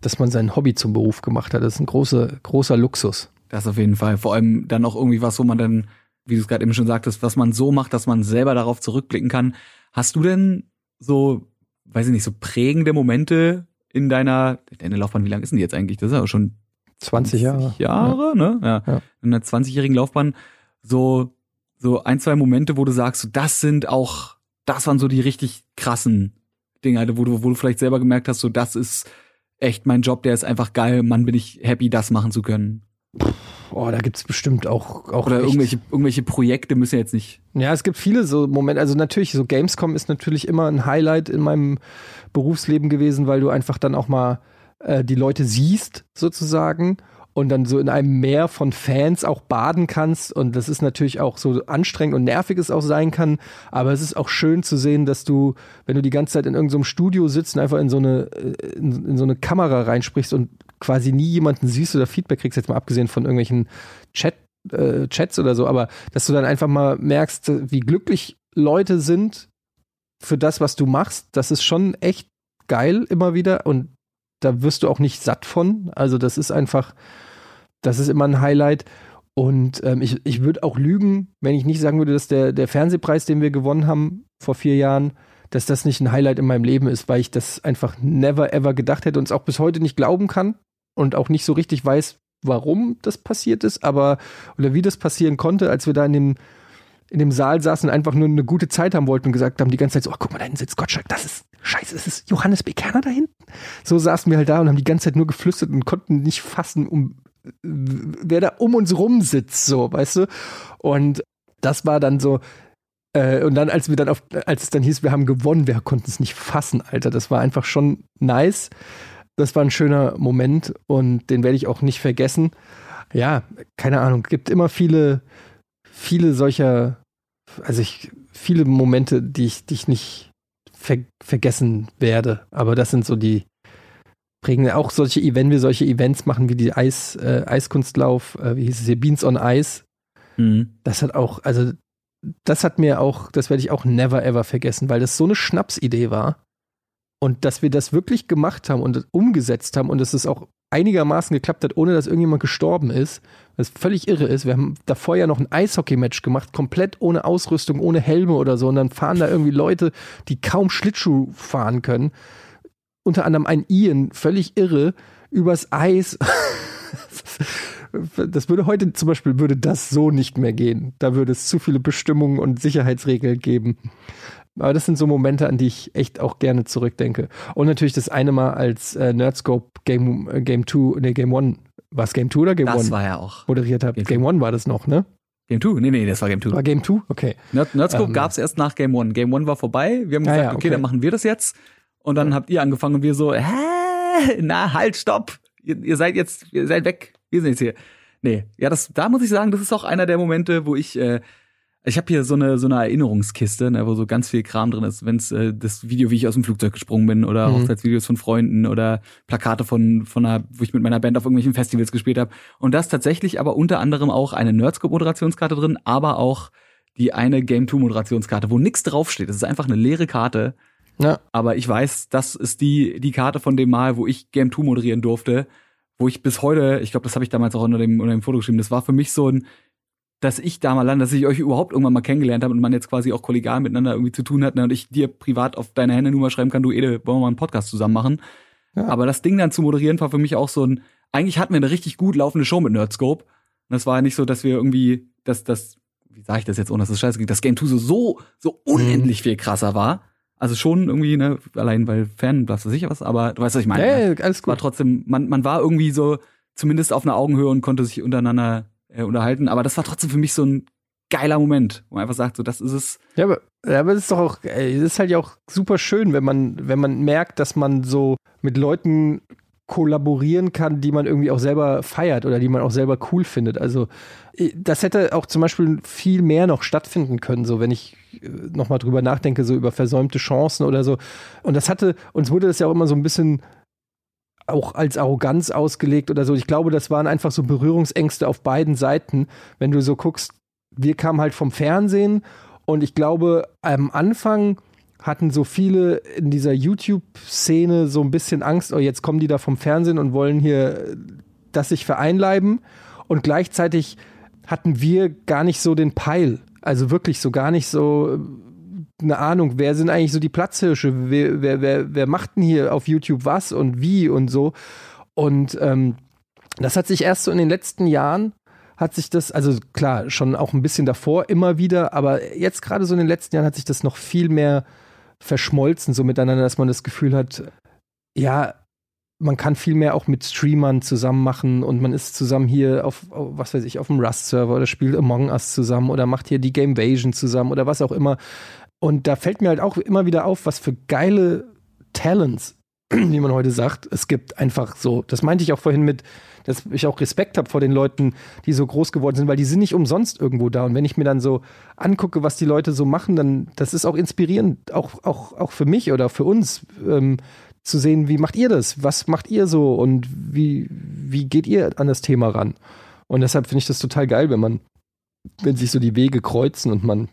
dass man sein Hobby zum Beruf gemacht hat. Das ist ein großer, großer Luxus. Das auf jeden Fall. Vor allem dann auch irgendwie was, wo man dann, wie du es gerade eben schon sagtest, was man so macht, dass man selber darauf zurückblicken kann. Hast du denn so, weiß ich nicht, so prägende Momente in deiner, deine Laufbahn, wie lang ist denn die jetzt eigentlich? Das ist ja schon 20 Jahre. Jahre, ja. ne? Ja. ja. In einer 20-jährigen Laufbahn so, so ein, zwei Momente, wo du sagst, das sind auch, das waren so die richtig krassen Dinge, wo du, wo du vielleicht selber gemerkt hast, so das ist echt mein Job, der ist einfach geil, Mann, bin ich happy, das machen zu können. Oh, da gibt's bestimmt auch, auch oder irgendwelche irgendwelche Projekte müssen jetzt nicht. Ja, es gibt viele so Momente. Also natürlich so Gamescom ist natürlich immer ein Highlight in meinem Berufsleben gewesen, weil du einfach dann auch mal äh, die Leute siehst sozusagen und dann so in einem Meer von Fans auch baden kannst. Und das ist natürlich auch so anstrengend und nervig es auch sein kann. Aber es ist auch schön zu sehen, dass du, wenn du die ganze Zeit in irgendeinem Studio sitzt und einfach in so eine, äh, in, in so eine Kamera reinsprichst und quasi nie jemanden siehst oder Feedback kriegst, jetzt mal abgesehen von irgendwelchen Chat, äh, Chats oder so, aber dass du dann einfach mal merkst, wie glücklich Leute sind für das, was du machst, das ist schon echt geil immer wieder und da wirst du auch nicht satt von. Also das ist einfach, das ist immer ein Highlight. Und ähm, ich, ich würde auch lügen, wenn ich nicht sagen würde, dass der, der Fernsehpreis, den wir gewonnen haben vor vier Jahren, dass das nicht ein Highlight in meinem Leben ist, weil ich das einfach never ever gedacht hätte und es auch bis heute nicht glauben kann und auch nicht so richtig weiß, warum das passiert ist, aber oder wie das passieren konnte, als wir da in dem in dem Saal saßen und einfach nur eine gute Zeit haben wollten und gesagt haben die ganze Zeit so, oh, guck mal, da hinten sitzt Gottschalk, das ist, scheiße, ist es Johannes Bekerner da hinten? So saßen wir halt da und haben die ganze Zeit nur geflüstert und konnten nicht fassen, um wer da um uns rum sitzt, so, weißt du? Und das war dann so, äh, und dann, als wir dann auf, als es dann hieß, wir haben gewonnen, wir konnten es nicht fassen, Alter. Das war einfach schon nice. Das war ein schöner Moment und den werde ich auch nicht vergessen. Ja, keine Ahnung, gibt immer viele, viele solcher, also ich, viele Momente, die ich, die ich nicht ver vergessen werde. Aber das sind so die prägenden, auch solche, wenn wir solche Events machen wie die Eis, äh, Eiskunstlauf, äh, wie hieß es hier, Beans on Ice. Mhm. Das hat auch, also das hat mir auch, das werde ich auch never ever vergessen, weil das so eine Schnapsidee war. Und dass wir das wirklich gemacht haben und umgesetzt haben und dass es auch einigermaßen geklappt hat, ohne dass irgendjemand gestorben ist, was völlig irre ist. Wir haben davor ja noch ein Eishockey-Match gemacht, komplett ohne Ausrüstung, ohne Helme oder so. Und dann fahren da irgendwie Leute, die kaum Schlittschuh fahren können. Unter anderem ein Ian, völlig irre, übers Eis. das würde heute zum Beispiel würde das so nicht mehr gehen. Da würde es zu viele Bestimmungen und Sicherheitsregeln geben. Aber das sind so Momente, an die ich echt auch gerne zurückdenke. Und natürlich das eine Mal als äh, Nerdscope Game, äh, Game 2, nee, Game 1. War es Game 2 oder Game 1? Das war ja auch. Moderiert habe. Game 1 war das noch, ne? Game 2? Nee, nee, das war Game 2. War Game 2? Okay. Nerd, Nerdscope ähm, gab es erst nach Game 1. Game 1 war vorbei. Wir haben gesagt, ah, ja, okay. okay, dann machen wir das jetzt. Und dann habt ihr angefangen und wir so, hä? Na, halt, stopp. Ihr, ihr seid jetzt, ihr seid weg. Wir sind jetzt hier. Nee, ja, das, da muss ich sagen, das ist auch einer der Momente, wo ich, äh, ich habe hier so eine so eine Erinnerungskiste, ne, wo so ganz viel Kram drin ist, wenn's äh, das Video, wie ich aus dem Flugzeug gesprungen bin, oder mhm. Hochzeitsvideos von Freunden oder Plakate von von einer, wo ich mit meiner Band auf irgendwelchen Festivals gespielt habe. Und da ist tatsächlich aber unter anderem auch eine Nerdscope-Moderationskarte drin, aber auch die eine Game 2 Moderationskarte, wo nichts draufsteht. Das ist einfach eine leere Karte. Ja. Aber ich weiß, das ist die die Karte von dem Mal, wo ich Game 2 moderieren durfte wo ich bis heute, ich glaube, das habe ich damals auch unter dem, unter dem Foto geschrieben, das war für mich so ein, dass ich da mal lande, dass ich euch überhaupt irgendwann mal kennengelernt habe und man jetzt quasi auch kollegial miteinander irgendwie zu tun hat ne, und ich dir privat auf deine Handynummer schreiben kann, du Ede, wollen wir mal einen Podcast zusammen machen. Ja. Aber das Ding dann zu moderieren war für mich auch so ein, eigentlich hatten wir eine richtig gut laufende Show mit Nerdscope. Und das war ja nicht so, dass wir irgendwie, dass das, wie sage ich das jetzt, ohne dass es das scheiße ging, das Game 2 so, so unendlich viel krasser war. Also schon irgendwie, ne, allein weil Fan, bleibst du sicher was, aber du weißt, was ich meine. Ja, ja, alles gut. War trotzdem, man, man war irgendwie so zumindest auf einer Augenhöhe und konnte sich untereinander äh, unterhalten. Aber das war trotzdem für mich so ein geiler Moment, wo man einfach sagt, so das ist es. Ja, aber, aber es ist doch auch, es ist halt ja auch super schön, wenn man, wenn man merkt, dass man so mit Leuten kollaborieren kann, die man irgendwie auch selber feiert oder die man auch selber cool findet. Also das hätte auch zum Beispiel viel mehr noch stattfinden können, so wenn ich äh, nochmal drüber nachdenke, so über versäumte Chancen oder so. Und das hatte, uns wurde das ja auch immer so ein bisschen auch als Arroganz ausgelegt oder so. Ich glaube, das waren einfach so Berührungsängste auf beiden Seiten. Wenn du so guckst, wir kamen halt vom Fernsehen und ich glaube, am Anfang hatten so viele in dieser YouTube-Szene so ein bisschen Angst, oh, jetzt kommen die da vom Fernsehen und wollen hier das sich vereinleiben. Und gleichzeitig hatten wir gar nicht so den Peil. Also wirklich so gar nicht so äh, eine Ahnung, wer sind eigentlich so die Platzhirsche? Wer, wer, wer, wer macht denn hier auf YouTube was und wie und so? Und ähm, das hat sich erst so in den letzten Jahren hat sich das, also klar, schon auch ein bisschen davor immer wieder, aber jetzt gerade so in den letzten Jahren hat sich das noch viel mehr verschmolzen, so miteinander, dass man das Gefühl hat, ja, man kann viel mehr auch mit Streamern zusammen machen und man ist zusammen hier auf, was weiß ich, auf dem Rust-Server oder spielt Among Us zusammen oder macht hier die Gamevasion zusammen oder was auch immer. Und da fällt mir halt auch immer wieder auf, was für geile Talents, <clears throat> wie man heute sagt, es gibt einfach so. Das meinte ich auch vorhin mit, dass ich auch Respekt habe vor den Leuten, die so groß geworden sind, weil die sind nicht umsonst irgendwo da. Und wenn ich mir dann so angucke, was die Leute so machen, dann das ist auch inspirierend, auch, auch, auch für mich oder für uns. Ähm, zu sehen, wie macht ihr das? Was macht ihr so und wie, wie geht ihr an das Thema ran? Und deshalb finde ich das total geil, wenn man, wenn sich so die Wege kreuzen und man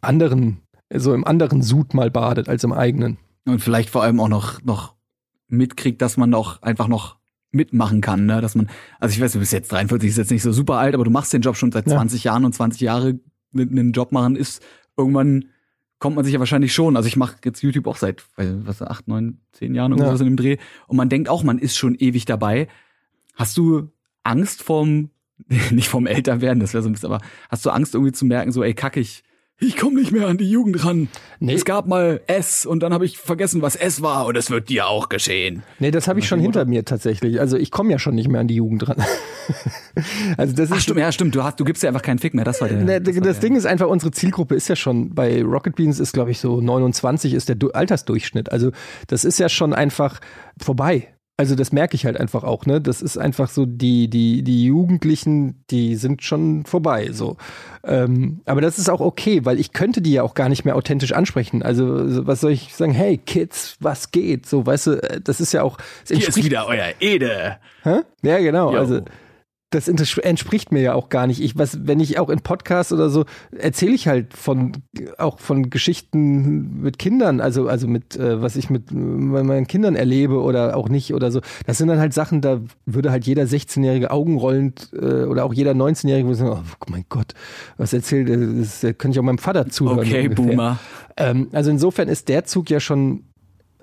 anderen, so im anderen Sud mal badet als im eigenen. Und vielleicht vor allem auch noch, noch mitkriegt, dass man auch einfach noch mitmachen kann, ne? Dass man, also ich weiß, du bist jetzt 43, ist jetzt nicht so super alt, aber du machst den Job schon seit 20 ja. Jahren und 20 Jahre einen Job machen ist irgendwann kommt man sich ja wahrscheinlich schon. Also ich mache jetzt YouTube auch seit, was, acht, neun, zehn Jahren irgendwas ja. in dem Dreh. Und man denkt auch, man ist schon ewig dabei. Hast du Angst vorm <laughs> nicht vom Älterwerden, das wäre so ein bisschen, aber hast du Angst irgendwie zu merken, so, ey, kack ich, ich komme nicht mehr an die Jugend ran. Nee. Es gab mal S und dann habe ich vergessen, was S war und es wird dir auch geschehen. Nee, das habe ich schon hinter mir tatsächlich. Also ich komme ja schon nicht mehr an die Jugend ran. <laughs> also das ist Ach, stimmt, ja, stimmt. Du hast, du gibst ja einfach keinen Fick mehr. Das war der. Nee, das, das Ding ist einfach, unsere Zielgruppe ist ja schon bei Rocket Beans ist, glaube ich, so 29 ist der Altersdurchschnitt. Also das ist ja schon einfach vorbei. Also das merke ich halt einfach auch, ne? Das ist einfach so, die, die, die Jugendlichen, die sind schon vorbei. so. Ähm, aber das ist auch okay, weil ich könnte die ja auch gar nicht mehr authentisch ansprechen. Also was soll ich sagen, hey Kids, was geht? So, weißt du, äh, das ist ja auch. Hier ist wieder euer Ede. Hä? Ja, genau. Yo. Also das entspricht mir ja auch gar nicht. Ich, was, wenn ich auch in Podcasts oder so erzähle ich halt von auch von Geschichten mit Kindern, also also mit äh, was ich mit meinen Kindern erlebe oder auch nicht oder so. Das sind dann halt Sachen, da würde halt jeder 16-jährige augenrollend äh, oder auch jeder 19-jährige sagen, oh mein Gott, was erzählt, das, das könnte ich auch meinem Vater zuhören. Okay, ungefähr. Boomer. Ähm, also insofern ist der Zug ja schon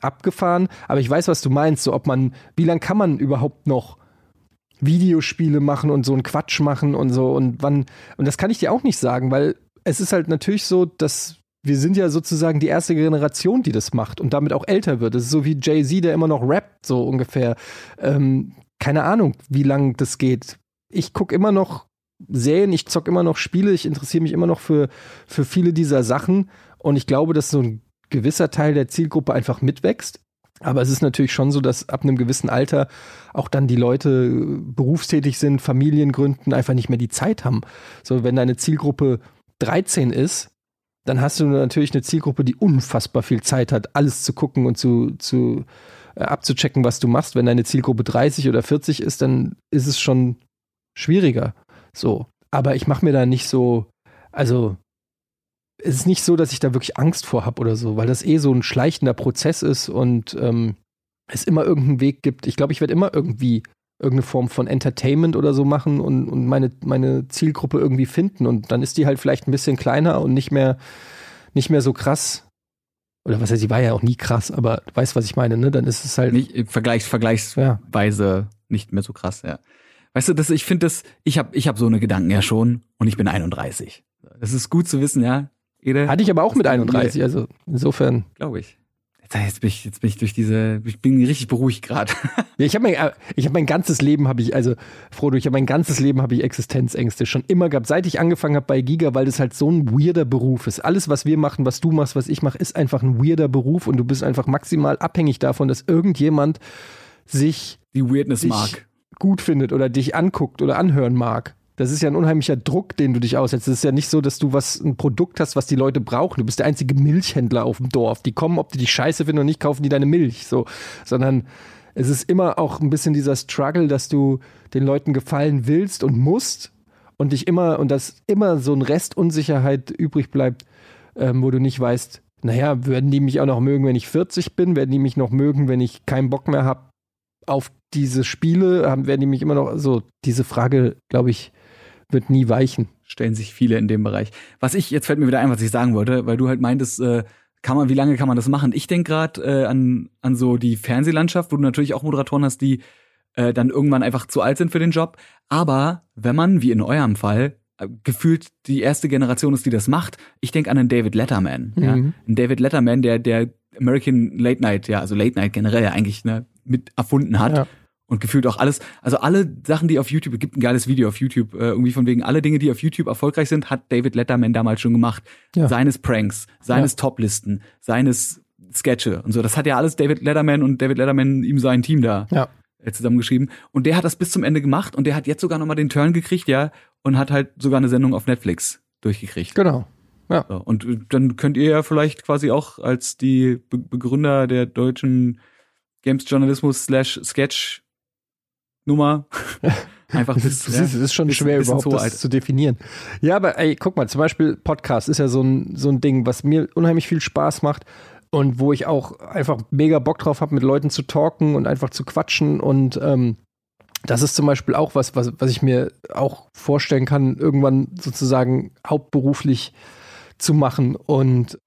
abgefahren, aber ich weiß, was du meinst, so ob man, wie lange kann man überhaupt noch Videospiele machen und so einen Quatsch machen und so und wann und das kann ich dir auch nicht sagen, weil es ist halt natürlich so, dass wir sind ja sozusagen die erste Generation, die das macht und damit auch älter wird. Das ist so wie Jay-Z, der immer noch rappt, so ungefähr. Ähm, keine Ahnung, wie lang das geht. Ich gucke immer noch Serien, ich zock immer noch Spiele, ich interessiere mich immer noch für, für viele dieser Sachen und ich glaube, dass so ein gewisser Teil der Zielgruppe einfach mitwächst. Aber es ist natürlich schon so, dass ab einem gewissen Alter auch dann die Leute berufstätig sind, Familien gründen, einfach nicht mehr die Zeit haben. So, wenn deine Zielgruppe 13 ist, dann hast du natürlich eine Zielgruppe, die unfassbar viel Zeit hat, alles zu gucken und zu, zu äh, abzuchecken, was du machst. Wenn deine Zielgruppe 30 oder 40 ist, dann ist es schon schwieriger. So. Aber ich mache mir da nicht so, also es ist nicht so, dass ich da wirklich Angst vor habe oder so, weil das eh so ein schleichender Prozess ist und ähm, es immer irgendeinen Weg gibt. Ich glaube, ich werde immer irgendwie irgendeine Form von Entertainment oder so machen und, und meine, meine Zielgruppe irgendwie finden. Und dann ist die halt vielleicht ein bisschen kleiner und nicht mehr, nicht mehr so krass. Oder was heißt, sie war ja auch nie krass, aber du weißt, was ich meine, ne? Dann ist es halt. Nicht, äh, vergleichs, vergleichsweise ja. nicht mehr so krass, ja. Weißt du, das, ich finde das, ich habe ich hab so eine Gedanken ja schon und ich bin 31. Das ist gut zu wissen, ja. Ede, Hatte ich aber auch mit 31, also insofern. Glaube ich. Jetzt bin ich, jetzt bin ich durch diese, ich bin richtig beruhigt gerade. <laughs> ja, ich habe mein, ich hab mein ganzes Leben habe ich, also Frodo, ich habe mein ganzes Leben habe ich Existenzängste schon immer gehabt, seit ich angefangen habe bei Giga, weil das halt so ein weirder Beruf ist. Alles, was wir machen, was du machst, was ich mache, ist einfach ein weirder Beruf und du bist einfach maximal abhängig davon, dass irgendjemand sich die Weirdness mag, gut findet oder dich anguckt oder anhören mag. Das ist ja ein unheimlicher Druck, den du dich aussetzt. Es ist ja nicht so, dass du was, ein Produkt hast, was die Leute brauchen. Du bist der einzige Milchhändler auf dem Dorf. Die kommen, ob die dich scheiße finden oder nicht, kaufen die deine Milch. So, sondern es ist immer auch ein bisschen dieser Struggle, dass du den Leuten gefallen willst und musst und dich immer, und dass immer so ein Rest Unsicherheit übrig bleibt, ähm, wo du nicht weißt, naja, werden die mich auch noch mögen, wenn ich 40 bin? Werden die mich noch mögen, wenn ich keinen Bock mehr habe auf diese Spiele? werden die mich immer noch, so, diese Frage, glaube ich, wird nie weichen. Stellen sich viele in dem Bereich. Was ich, jetzt fällt mir wieder ein, was ich sagen wollte, weil du halt meintest, äh, kann man, wie lange kann man das machen? Ich denke gerade äh, an, an so die Fernsehlandschaft, wo du natürlich auch Moderatoren hast, die äh, dann irgendwann einfach zu alt sind für den Job. Aber wenn man, wie in eurem Fall, äh, gefühlt die erste Generation ist, die das macht, ich denke an einen David Letterman. Mhm. Ja? Ein David Letterman, der, der American Late Night, ja, also Late Night generell ja eigentlich ne, mit erfunden hat. Ja und gefühlt auch alles, also alle Sachen, die auf YouTube, gibt ein geiles Video auf YouTube, äh, irgendwie von wegen alle Dinge, die auf YouTube erfolgreich sind, hat David Letterman damals schon gemacht. Ja. Seines Pranks, seines ja. Toplisten, seines Sketche und so. Das hat ja alles David Letterman und David Letterman ihm sein Team da ja. Äh, zusammengeschrieben. Und der hat das bis zum Ende gemacht und der hat jetzt sogar nochmal den Turn gekriegt, ja, und hat halt sogar eine Sendung auf Netflix durchgekriegt. Genau. Ja. So, und äh, dann könnt ihr ja vielleicht quasi auch als die Be Begründer der deutschen Games Journalismus slash Sketch Nummer. <laughs> Einfach bis, das, ist, ja, ist schon schwer überhaupt so das alt. zu definieren. Ja, aber ey, guck mal, zum Beispiel Podcast ist ja so ein, so ein Ding, was mir unheimlich viel Spaß macht und wo ich auch einfach mega Bock drauf habe, mit Leuten zu talken und einfach zu quatschen und ähm, das ist zum Beispiel auch was, was, was ich mir auch vorstellen kann, irgendwann sozusagen hauptberuflich zu machen und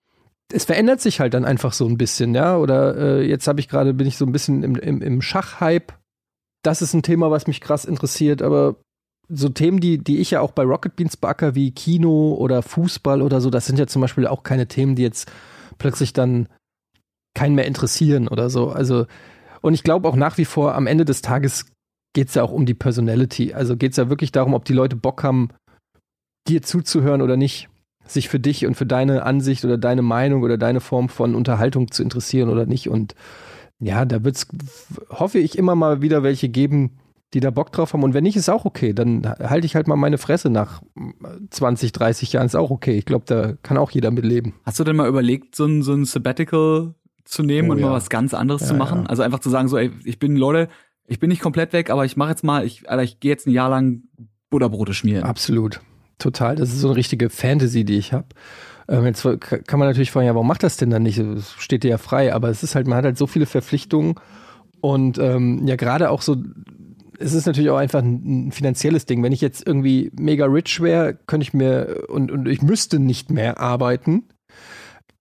es verändert sich halt dann einfach so ein bisschen, ja. Oder äh, jetzt habe ich gerade, bin ich so ein bisschen im, im, im Schachhype das ist ein Thema, was mich krass interessiert, aber so Themen, die, die ich ja auch bei Rocket Beans beacker, wie Kino oder Fußball oder so, das sind ja zum Beispiel auch keine Themen, die jetzt plötzlich dann keinen mehr interessieren oder so. Also, und ich glaube auch nach wie vor, am Ende des Tages geht es ja auch um die Personality. Also geht es ja wirklich darum, ob die Leute Bock haben, dir zuzuhören oder nicht, sich für dich und für deine Ansicht oder deine Meinung oder deine Form von Unterhaltung zu interessieren oder nicht. Und ja, da wird es, hoffe ich, immer mal wieder welche geben, die da Bock drauf haben. Und wenn nicht, ist auch okay. Dann halte ich halt mal meine Fresse nach 20, 30 Jahren. Ist auch okay. Ich glaube, da kann auch jeder mit leben. Hast du denn mal überlegt, so ein, so ein Sabbatical zu nehmen oh, und ja. mal was ganz anderes ja, zu machen? Ja. Also einfach zu sagen, so, ey, ich bin, Leute, ich bin nicht komplett weg, aber ich mache jetzt mal, ich, Alter, ich gehe jetzt ein Jahr lang Butterbrote schmieren. Absolut. Total. Das ist so eine richtige Fantasy, die ich habe. Ähm, jetzt kann man natürlich fragen, ja, warum macht das denn dann nicht? Es steht dir ja frei, aber es ist halt, man hat halt so viele Verpflichtungen und ähm, ja, gerade auch so es ist natürlich auch einfach ein, ein, finanzielles Ding. Wenn ich jetzt irgendwie mega rich wäre, könnte ich mir und, und ich müsste nicht mehr arbeiten,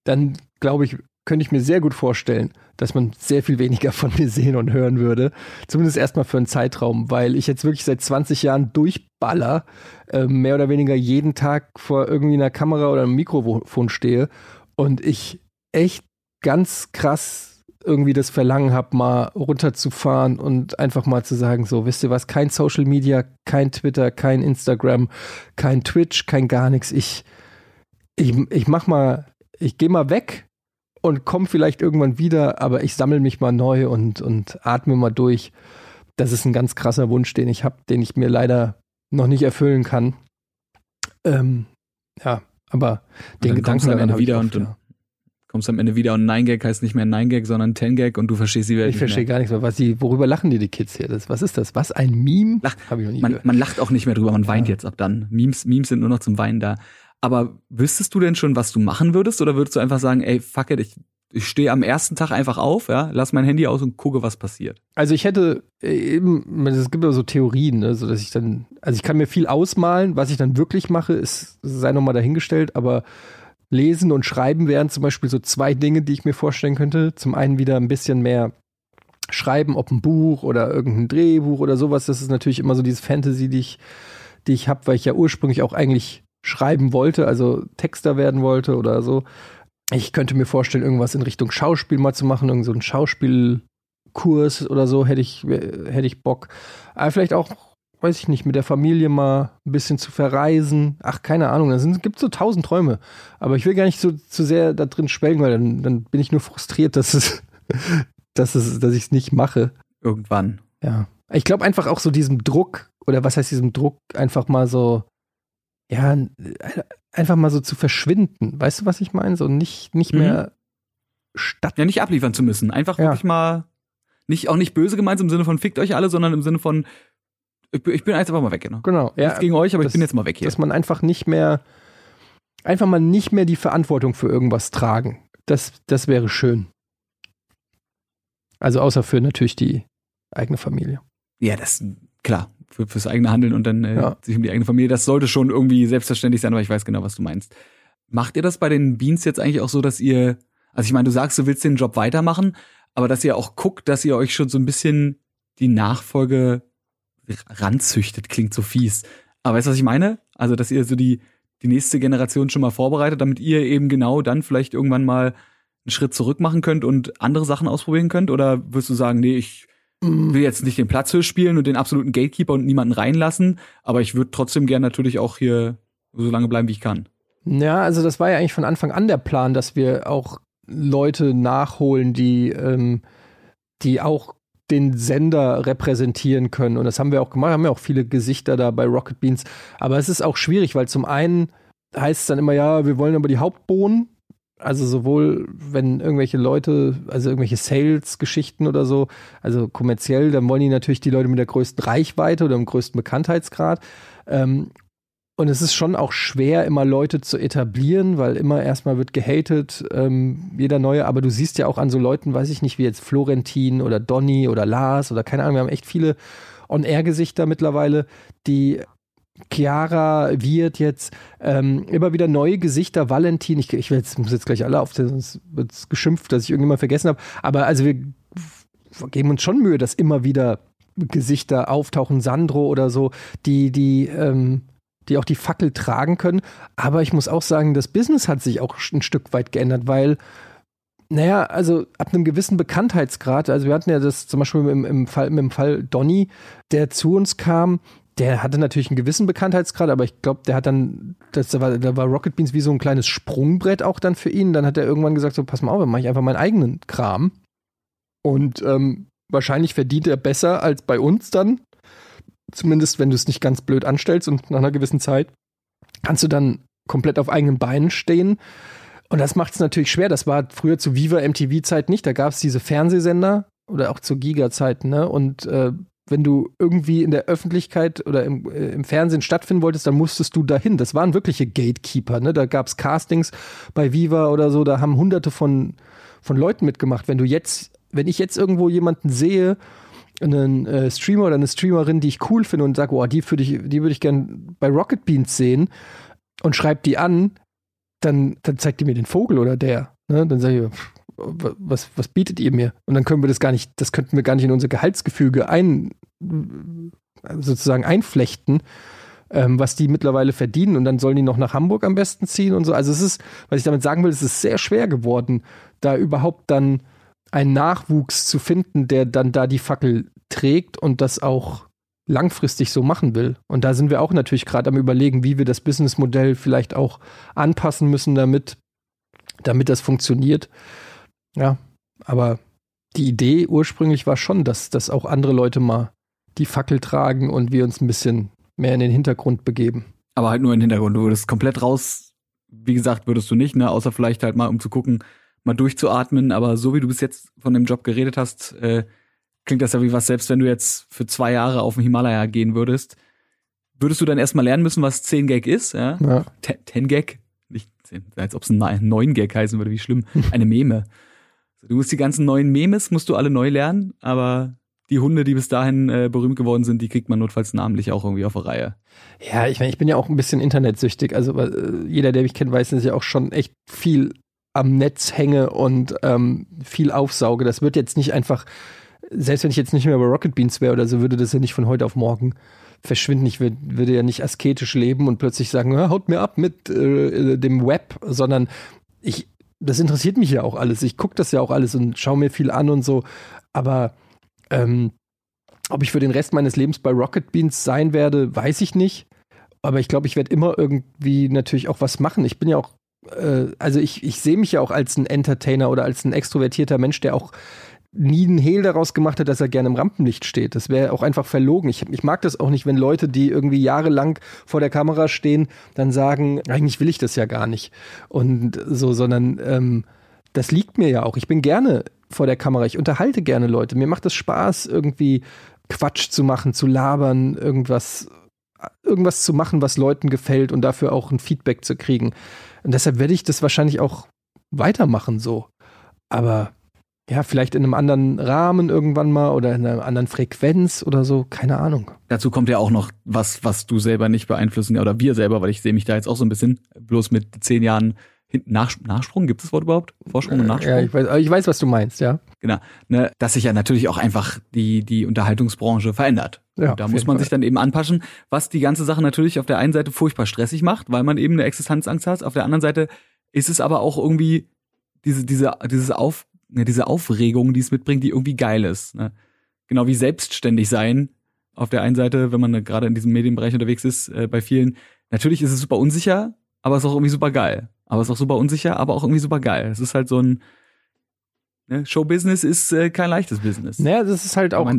dann glaube ich, könnte ich mir sehr gut vorstellen, dass man sehr viel weniger von mir sehen und hören würde. Zumindest erstmal für einen Zeitraum, weil ich jetzt wirklich seit 20 Jahren durchballer, äh, mehr oder weniger jeden Tag vor irgendwie einer Kamera oder einem Mikrofon stehe und ich echt ganz krass irgendwie das Verlangen habe, mal runterzufahren und einfach mal zu sagen, so, wisst ihr was, kein Social Media, kein Twitter, kein Instagram, kein Twitch, kein gar nichts. Ich, ich, ich mach mal, ich gehe mal weg und komme vielleicht irgendwann wieder, aber ich sammle mich mal neu und, und atme mal durch. Das ist ein ganz krasser Wunsch, den ich habe, den ich mir leider noch nicht erfüllen kann. Ähm, ja, aber den Gedanken dann wieder und, und kommst am Ende wieder und Nine Gag heißt nicht mehr Nine Gag, sondern Ten Gag und du verstehst die Welt Ich verstehe gar nichts mehr. Was die, worüber lachen die, die Kids hier? Das, was ist das? Was, ein Meme? Lach, man, man lacht auch nicht mehr drüber, man weint ja. jetzt ab dann. Memes, Memes sind nur noch zum Weinen da. Aber wüsstest du denn schon, was du machen würdest? Oder würdest du einfach sagen, ey, fuck it, ich, ich stehe am ersten Tag einfach auf, ja, lass mein Handy aus und gucke, was passiert? Also ich hätte äh, eben, es gibt ja so Theorien, ne, so dass ich dann, also ich kann mir viel ausmalen, was ich dann wirklich mache, ist, sei nochmal dahingestellt, aber Lesen und Schreiben wären zum Beispiel so zwei Dinge, die ich mir vorstellen könnte. Zum einen wieder ein bisschen mehr Schreiben, ob ein Buch oder irgendein Drehbuch oder sowas. Das ist natürlich immer so diese Fantasy, die ich, die ich habe, weil ich ja ursprünglich auch eigentlich schreiben wollte, also Texter werden wollte oder so. Ich könnte mir vorstellen, irgendwas in Richtung Schauspiel mal zu machen, irgend so ein Schauspielkurs oder so, hätte ich, hätte ich Bock. Aber vielleicht auch weiß ich nicht, mit der Familie mal ein bisschen zu verreisen. Ach, keine Ahnung, da gibt so tausend Träume. Aber ich will gar nicht so zu sehr da drin schwelgen, weil dann, dann bin ich nur frustriert, dass es, <laughs> dass es, dass ich es nicht mache. Irgendwann. Ja. Ich glaube einfach auch so diesem Druck, oder was heißt diesem Druck, einfach mal so, ja, einfach mal so zu verschwinden. Weißt du, was ich meine? So nicht, nicht mhm. mehr statt. Ja, nicht abliefern zu müssen. Einfach ja. wirklich mal, nicht, auch nicht böse gemeint im Sinne von fickt euch alle, sondern im Sinne von, ich, bin einfach mal weg, genau. Genau. Ja, gegen euch, aber das, ich bin jetzt mal weg hier. Dass man einfach nicht mehr, einfach mal nicht mehr die Verantwortung für irgendwas tragen. Das, das wäre schön. Also außer für natürlich die eigene Familie. Ja, das, klar, für, fürs eigene Handeln und dann äh, ja. sich um die eigene Familie, das sollte schon irgendwie selbstverständlich sein, aber ich weiß genau, was du meinst. Macht ihr das bei den Beans jetzt eigentlich auch so, dass ihr, also ich meine, du sagst, du willst den Job weitermachen, aber dass ihr auch guckt, dass ihr euch schon so ein bisschen die Nachfolge ranzüchtet, klingt so fies. Aber weißt du, was ich meine? Also, dass ihr so die, die nächste Generation schon mal vorbereitet, damit ihr eben genau dann vielleicht irgendwann mal einen Schritt zurück machen könnt und andere Sachen ausprobieren könnt? Oder wirst du sagen, nee, ich. Will jetzt nicht den Platzhöhe spielen und den absoluten Gatekeeper und niemanden reinlassen, aber ich würde trotzdem gern natürlich auch hier so lange bleiben, wie ich kann. Ja, also das war ja eigentlich von Anfang an der Plan, dass wir auch Leute nachholen, die, ähm, die auch den Sender repräsentieren können. Und das haben wir auch gemacht, haben ja auch viele Gesichter da bei Rocket Beans. Aber es ist auch schwierig, weil zum einen heißt es dann immer, ja, wir wollen aber die Hauptbohnen. Also sowohl, wenn irgendwelche Leute, also irgendwelche Sales-Geschichten oder so, also kommerziell, dann wollen die natürlich die Leute mit der größten Reichweite oder dem größten Bekanntheitsgrad. Ähm, und es ist schon auch schwer, immer Leute zu etablieren, weil immer erstmal wird gehatet, ähm, jeder neue. Aber du siehst ja auch an so Leuten, weiß ich nicht, wie jetzt Florentin oder Donny oder Lars oder keine Ahnung, wir haben echt viele On-Air-Gesichter mittlerweile, die Chiara wird jetzt ähm, immer wieder neue Gesichter, Valentin, ich, ich jetzt, muss jetzt gleich alle auf, sonst wird es geschimpft, dass ich irgendjemand vergessen habe. Aber also wir geben uns schon Mühe, dass immer wieder Gesichter auftauchen, Sandro oder so, die, die, ähm, die auch die Fackel tragen können. Aber ich muss auch sagen, das Business hat sich auch ein Stück weit geändert, weil naja, also ab einem gewissen Bekanntheitsgrad, also wir hatten ja das zum Beispiel im, im Fall, dem Fall Donny, der zu uns kam, der hatte natürlich einen gewissen Bekanntheitsgrad, aber ich glaube, der hat dann, das war, da war Rocket Beans wie so ein kleines Sprungbrett auch dann für ihn. Dann hat er irgendwann gesagt: so, pass mal auf, dann mache ich einfach meinen eigenen Kram. Und ähm, wahrscheinlich verdient er besser als bei uns dann. Zumindest wenn du es nicht ganz blöd anstellst und nach einer gewissen Zeit kannst du dann komplett auf eigenen Beinen stehen. Und das macht es natürlich schwer. Das war früher zu Viva MTV-Zeit nicht. Da gab es diese Fernsehsender oder auch zur Giga-Zeit. Ne? Und äh, wenn du irgendwie in der Öffentlichkeit oder im, äh, im, Fernsehen stattfinden wolltest, dann musstest du dahin. Das waren wirkliche Gatekeeper. Ne? Da gab es Castings bei Viva oder so. Da haben hunderte von, von Leuten mitgemacht. Wenn du jetzt, wenn ich jetzt irgendwo jemanden sehe, einen äh, Streamer oder eine Streamerin, die ich cool finde und sage, oh, die würde ich, die ich gern bei Rocket Beans sehen und schreib die an, dann, dann zeigt ihr mir den Vogel oder der. Ne? Dann sage ich, pff, was, was bietet ihr mir? Und dann können wir das gar nicht, das könnten wir gar nicht in unser Gehaltsgefüge ein, sozusagen einflechten, ähm, was die mittlerweile verdienen. Und dann sollen die noch nach Hamburg am besten ziehen und so. Also es ist, was ich damit sagen will, es ist sehr schwer geworden, da überhaupt dann einen Nachwuchs zu finden, der dann da die Fackel trägt und das auch langfristig so machen will. Und da sind wir auch natürlich gerade am überlegen, wie wir das Businessmodell vielleicht auch anpassen müssen, damit, damit das funktioniert. Ja, aber die Idee ursprünglich war schon, dass, dass auch andere Leute mal die Fackel tragen und wir uns ein bisschen mehr in den Hintergrund begeben. Aber halt nur in den Hintergrund. Du würdest komplett raus, wie gesagt, würdest du nicht, ne? Außer vielleicht halt mal, um zu gucken, mal durchzuatmen. Aber so wie du bis jetzt von dem Job geredet hast, äh, klingt das ja wie was, selbst wenn du jetzt für zwei Jahre auf den Himalaya gehen würdest, würdest du dann erstmal lernen müssen, was 10 Gag ist, ja? ja. 10 Gag, nicht 10, als ob es ein 9 Gag heißen würde, wie schlimm. <laughs> Eine Meme. Du musst die ganzen neuen Memes, musst du alle neu lernen, aber die Hunde, die bis dahin äh, berühmt geworden sind, die kriegt man notfalls namentlich auch irgendwie auf der Reihe. Ja, ich meine, ich bin ja auch ein bisschen internetsüchtig. Also äh, jeder, der mich kennt, weiß, dass ich auch schon echt viel am Netz hänge und ähm, viel aufsauge. Das wird jetzt nicht einfach selbst wenn ich jetzt nicht mehr bei Rocket Beans wäre oder so, würde das ja nicht von heute auf morgen verschwinden. Ich würd, würde ja nicht asketisch leben und plötzlich sagen, haut mir ab mit äh, dem Web, sondern ich, das interessiert mich ja auch alles. Ich gucke das ja auch alles und schaue mir viel an und so. Aber ähm, ob ich für den Rest meines Lebens bei Rocket Beans sein werde, weiß ich nicht. Aber ich glaube, ich werde immer irgendwie natürlich auch was machen. Ich bin ja auch, äh, also ich, ich sehe mich ja auch als ein Entertainer oder als ein extrovertierter Mensch, der auch nie einen Hehl daraus gemacht hat, dass er gerne im Rampenlicht steht. Das wäre auch einfach verlogen. Ich, ich mag das auch nicht, wenn Leute, die irgendwie jahrelang vor der Kamera stehen, dann sagen, eigentlich will ich das ja gar nicht. Und so, sondern ähm, das liegt mir ja auch. Ich bin gerne vor der Kamera. Ich unterhalte gerne Leute. Mir macht es Spaß, irgendwie Quatsch zu machen, zu labern, irgendwas, irgendwas zu machen, was Leuten gefällt und dafür auch ein Feedback zu kriegen. Und deshalb werde ich das wahrscheinlich auch weitermachen so. Aber ja, vielleicht in einem anderen Rahmen irgendwann mal oder in einer anderen Frequenz oder so, keine Ahnung. Dazu kommt ja auch noch was, was du selber nicht beeinflussen oder wir selber, weil ich sehe mich da jetzt auch so ein bisschen bloß mit zehn Jahren nach, Nachsprung, gibt es das Wort überhaupt? Vorsprung und Nachsprung? Ja, ich weiß, ich weiß, was du meinst, ja. Genau, ne, dass sich ja natürlich auch einfach die, die Unterhaltungsbranche verändert. Ja, da muss man Fall. sich dann eben anpassen, was die ganze Sache natürlich auf der einen Seite furchtbar stressig macht, weil man eben eine Existenzangst hat. Auf der anderen Seite ist es aber auch irgendwie diese, diese, dieses Auf, ne, diese Aufregung, die es mitbringt, die irgendwie geil ist. Ne? Genau wie selbstständig sein. Auf der einen Seite, wenn man gerade in diesem Medienbereich unterwegs ist, äh, bei vielen, natürlich ist es super unsicher, aber es ist auch irgendwie super geil. Aber es ist auch super unsicher, aber auch irgendwie super geil. Es ist halt so ein ne, Showbusiness ist äh, kein leichtes Business. Naja, das ist halt auch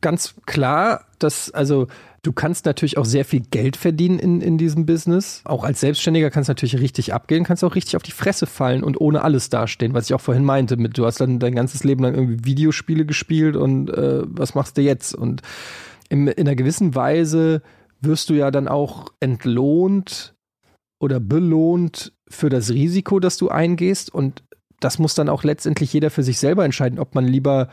ganz klar, dass, also Du kannst natürlich auch sehr viel Geld verdienen in, in diesem Business. Auch als Selbstständiger kannst du natürlich richtig abgehen, kannst auch richtig auf die Fresse fallen und ohne alles dastehen, was ich auch vorhin meinte. Mit, du hast dann dein ganzes Leben lang irgendwie Videospiele gespielt und äh, was machst du jetzt? Und in, in einer gewissen Weise wirst du ja dann auch entlohnt oder belohnt für das Risiko, das du eingehst. Und das muss dann auch letztendlich jeder für sich selber entscheiden, ob man lieber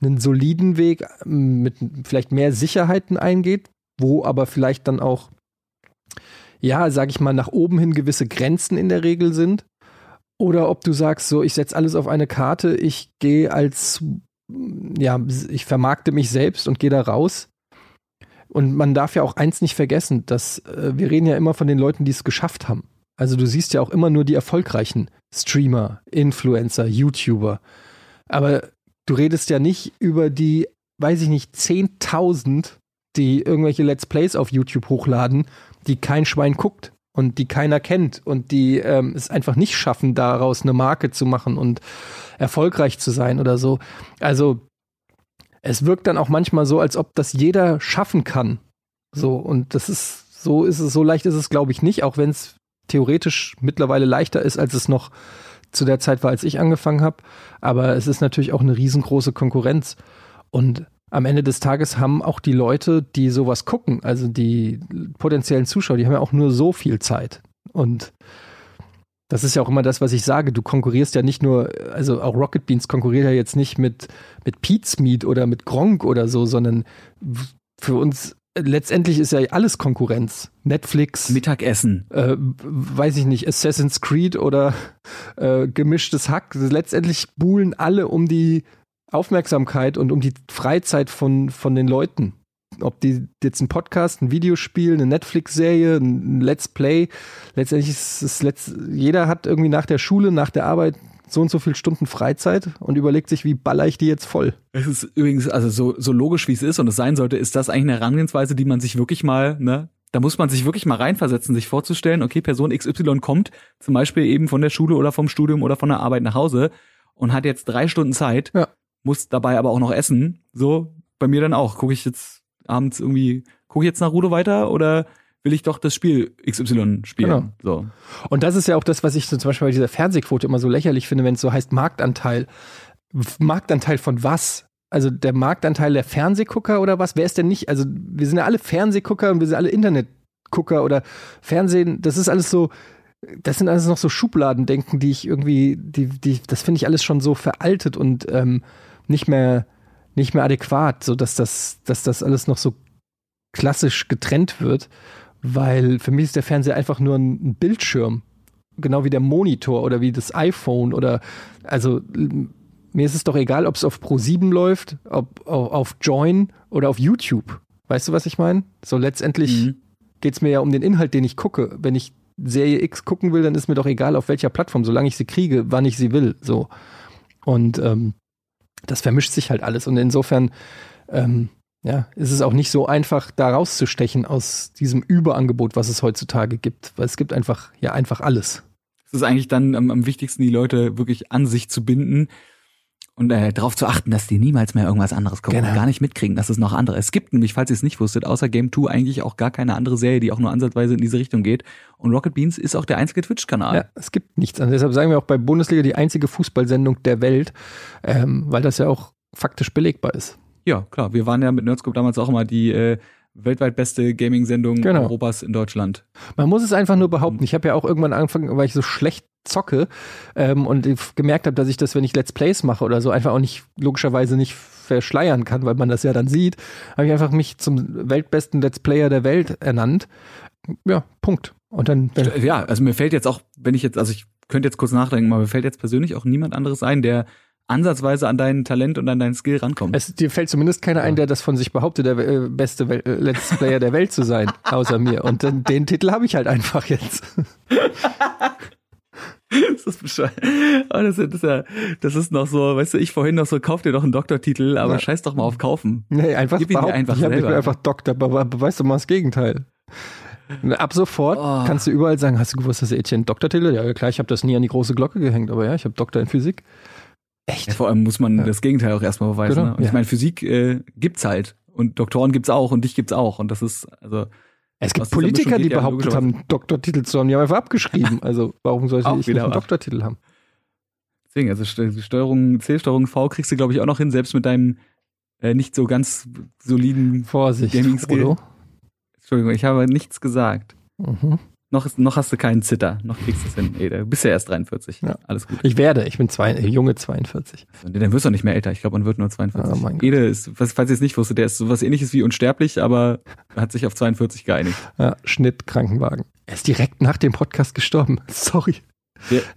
einen soliden Weg mit vielleicht mehr Sicherheiten eingeht, wo aber vielleicht dann auch, ja, sag ich mal, nach oben hin gewisse Grenzen in der Regel sind. Oder ob du sagst, so, ich setze alles auf eine Karte, ich gehe als ja, ich vermarkte mich selbst und gehe da raus. Und man darf ja auch eins nicht vergessen, dass äh, wir reden ja immer von den Leuten, die es geschafft haben. Also du siehst ja auch immer nur die erfolgreichen Streamer, Influencer, YouTuber. Aber du redest ja nicht über die, weiß ich nicht, 10.000, die irgendwelche Let's Plays auf YouTube hochladen, die kein Schwein guckt und die keiner kennt und die ähm, es einfach nicht schaffen, daraus eine Marke zu machen und erfolgreich zu sein oder so. Also es wirkt dann auch manchmal so, als ob das jeder schaffen kann. So, und das ist, so ist es, so leicht ist es, glaube ich, nicht, auch wenn es theoretisch mittlerweile leichter ist, als es noch zu der Zeit war, als ich angefangen habe. Aber es ist natürlich auch eine riesengroße Konkurrenz. Und am Ende des Tages haben auch die Leute, die sowas gucken, also die potenziellen Zuschauer, die haben ja auch nur so viel Zeit. Und das ist ja auch immer das, was ich sage. Du konkurrierst ja nicht nur, also auch Rocket Beans konkurriert ja jetzt nicht mit, mit Pete's Meat oder mit Gronk oder so, sondern für uns letztendlich ist ja alles Konkurrenz. Netflix. Mittagessen. Äh, weiß ich nicht, Assassin's Creed oder äh, gemischtes Hack. Letztendlich buhlen alle um die Aufmerksamkeit und um die Freizeit von, von den Leuten. Ob die jetzt ein Podcast, ein Videospiel, eine Netflix-Serie, ein Let's Play, letztendlich ist es letzt, jeder hat irgendwie nach der Schule, nach der Arbeit so und so viele Stunden Freizeit und überlegt sich, wie baller ich die jetzt voll. Es ist übrigens, also so, so logisch wie es ist und es sein sollte, ist das eigentlich eine Herangehensweise, die man sich wirklich mal, ne, da muss man sich wirklich mal reinversetzen, sich vorzustellen, okay, Person XY kommt zum Beispiel eben von der Schule oder vom Studium oder von der Arbeit nach Hause und hat jetzt drei Stunden Zeit, ja. Muss dabei aber auch noch essen. So, bei mir dann auch. Gucke ich jetzt abends irgendwie, gucke ich jetzt nach Rudo weiter oder will ich doch das Spiel XY spielen. Genau. So. Und das ist ja auch das, was ich so zum Beispiel bei dieser Fernsehquote immer so lächerlich finde, wenn es so heißt Marktanteil. Marktanteil von was? Also der Marktanteil der Fernsehgucker oder was? Wer ist denn nicht? Also wir sind ja alle Fernsehgucker und wir sind alle Internetgucker oder Fernsehen. Das ist alles so, das sind alles noch so Schubladendenken, die ich irgendwie, die, die, das finde ich alles schon so veraltet und ähm, nicht mehr, nicht mehr adäquat, so dass das, dass das alles noch so klassisch getrennt wird weil für mich ist der Fernseher einfach nur ein Bildschirm. Genau wie der Monitor oder wie das iPhone oder also mir ist es doch egal, ob es auf Pro7 läuft, ob auf Join oder auf YouTube. Weißt du, was ich meine? So letztendlich mhm. geht es mir ja um den Inhalt, den ich gucke. Wenn ich Serie X gucken will, dann ist mir doch egal, auf welcher Plattform, solange ich sie kriege, wann ich sie will. So. Und ähm, das vermischt sich halt alles. Und insofern ähm, ja, ist es auch nicht so einfach, da rauszustechen aus diesem Überangebot, was es heutzutage gibt, weil es gibt einfach, ja, einfach alles. Es ist eigentlich dann am, am wichtigsten, die Leute wirklich an sich zu binden und äh, darauf zu achten, dass die niemals mehr irgendwas anderes gucken genau. und gar nicht mitkriegen, dass es noch andere. Es gibt nämlich, falls ihr es nicht wusstet, außer Game 2 eigentlich auch gar keine andere Serie, die auch nur ansatzweise in diese Richtung geht. Und Rocket Beans ist auch der einzige Twitch-Kanal. Ja, es gibt nichts anderes. Deshalb sagen wir auch bei Bundesliga die einzige Fußballsendung der Welt, ähm, weil das ja auch faktisch belegbar ist. Ja, klar. Wir waren ja mit Nerdscope damals auch immer die äh, weltweit beste Gaming-Sendung genau. Europas in Deutschland. Man muss es einfach nur behaupten. Ich habe ja auch irgendwann angefangen, weil ich so schlecht zocke ähm, und gemerkt habe, dass ich das, wenn ich Let's Plays mache oder so, einfach auch nicht logischerweise nicht verschleiern kann, weil man das ja dann sieht, habe ich einfach mich zum weltbesten Let's Player der Welt ernannt. Ja, Punkt. Und dann. Ja, also mir fällt jetzt auch, wenn ich jetzt, also ich könnte jetzt kurz nachdenken, aber mir fällt jetzt persönlich auch niemand anderes ein, der ansatzweise an dein Talent und an deinen Skill rankommt. Es, dir fällt zumindest keiner ja. ein, der das von sich behauptet, der äh, beste Wel äh, Let's Player der Welt zu sein, <laughs> außer mir. Und den, den Titel habe ich halt einfach jetzt. <laughs> das ist bescheuert. Oh, das, ist ja, das ist noch so, weißt du, ich vorhin noch so, kauf dir doch einen Doktortitel, aber ja. scheiß doch mal auf kaufen. Nee, einfach Gib ihn dir einfach ich selber. Ich einfach Doktor, aber beweist du mal das Gegenteil. Ab sofort oh. kannst du überall sagen, hast du gewusst, dass Etienne einen Doktortitel? Ja, klar, ich habe das nie an die große Glocke gehängt, aber ja, ich habe Doktor in Physik. Echt? Ja, vor allem muss man ja. das Gegenteil auch erstmal beweisen. Genau. Ne? Und ich meine, Physik äh, gibt's halt. Und Doktoren gibt's auch und dich gibt's auch. Und das ist, also. Es gibt Politiker, die behauptet haben, Doktortitel zu haben. Die haben einfach abgeschrieben. Also warum sollte ich nicht einen Doktortitel haben? Deswegen, also Steuerung, C-Steuerung V kriegst du, glaube ich, auch noch hin, selbst mit deinem äh, nicht so ganz soliden Vorsicht, Gaming-Skill. Entschuldigung, ich habe nichts gesagt. Mhm. Noch, noch hast du keinen Zitter. Noch kriegst du es hin. Ey, du bist ja erst 43. Ja. Alles gut. Ich werde. Ich bin zwei, äh, junge 42. Dann wirst du nicht mehr älter. Ich glaube, man wird nur 42. Oh mein Ede ist, falls ihr es nicht wusstet, der ist sowas ähnliches wie unsterblich, aber hat sich auf 42 geeinigt. Ja, Schnitt Krankenwagen. Er ist direkt nach dem Podcast gestorben. <laughs> Sorry.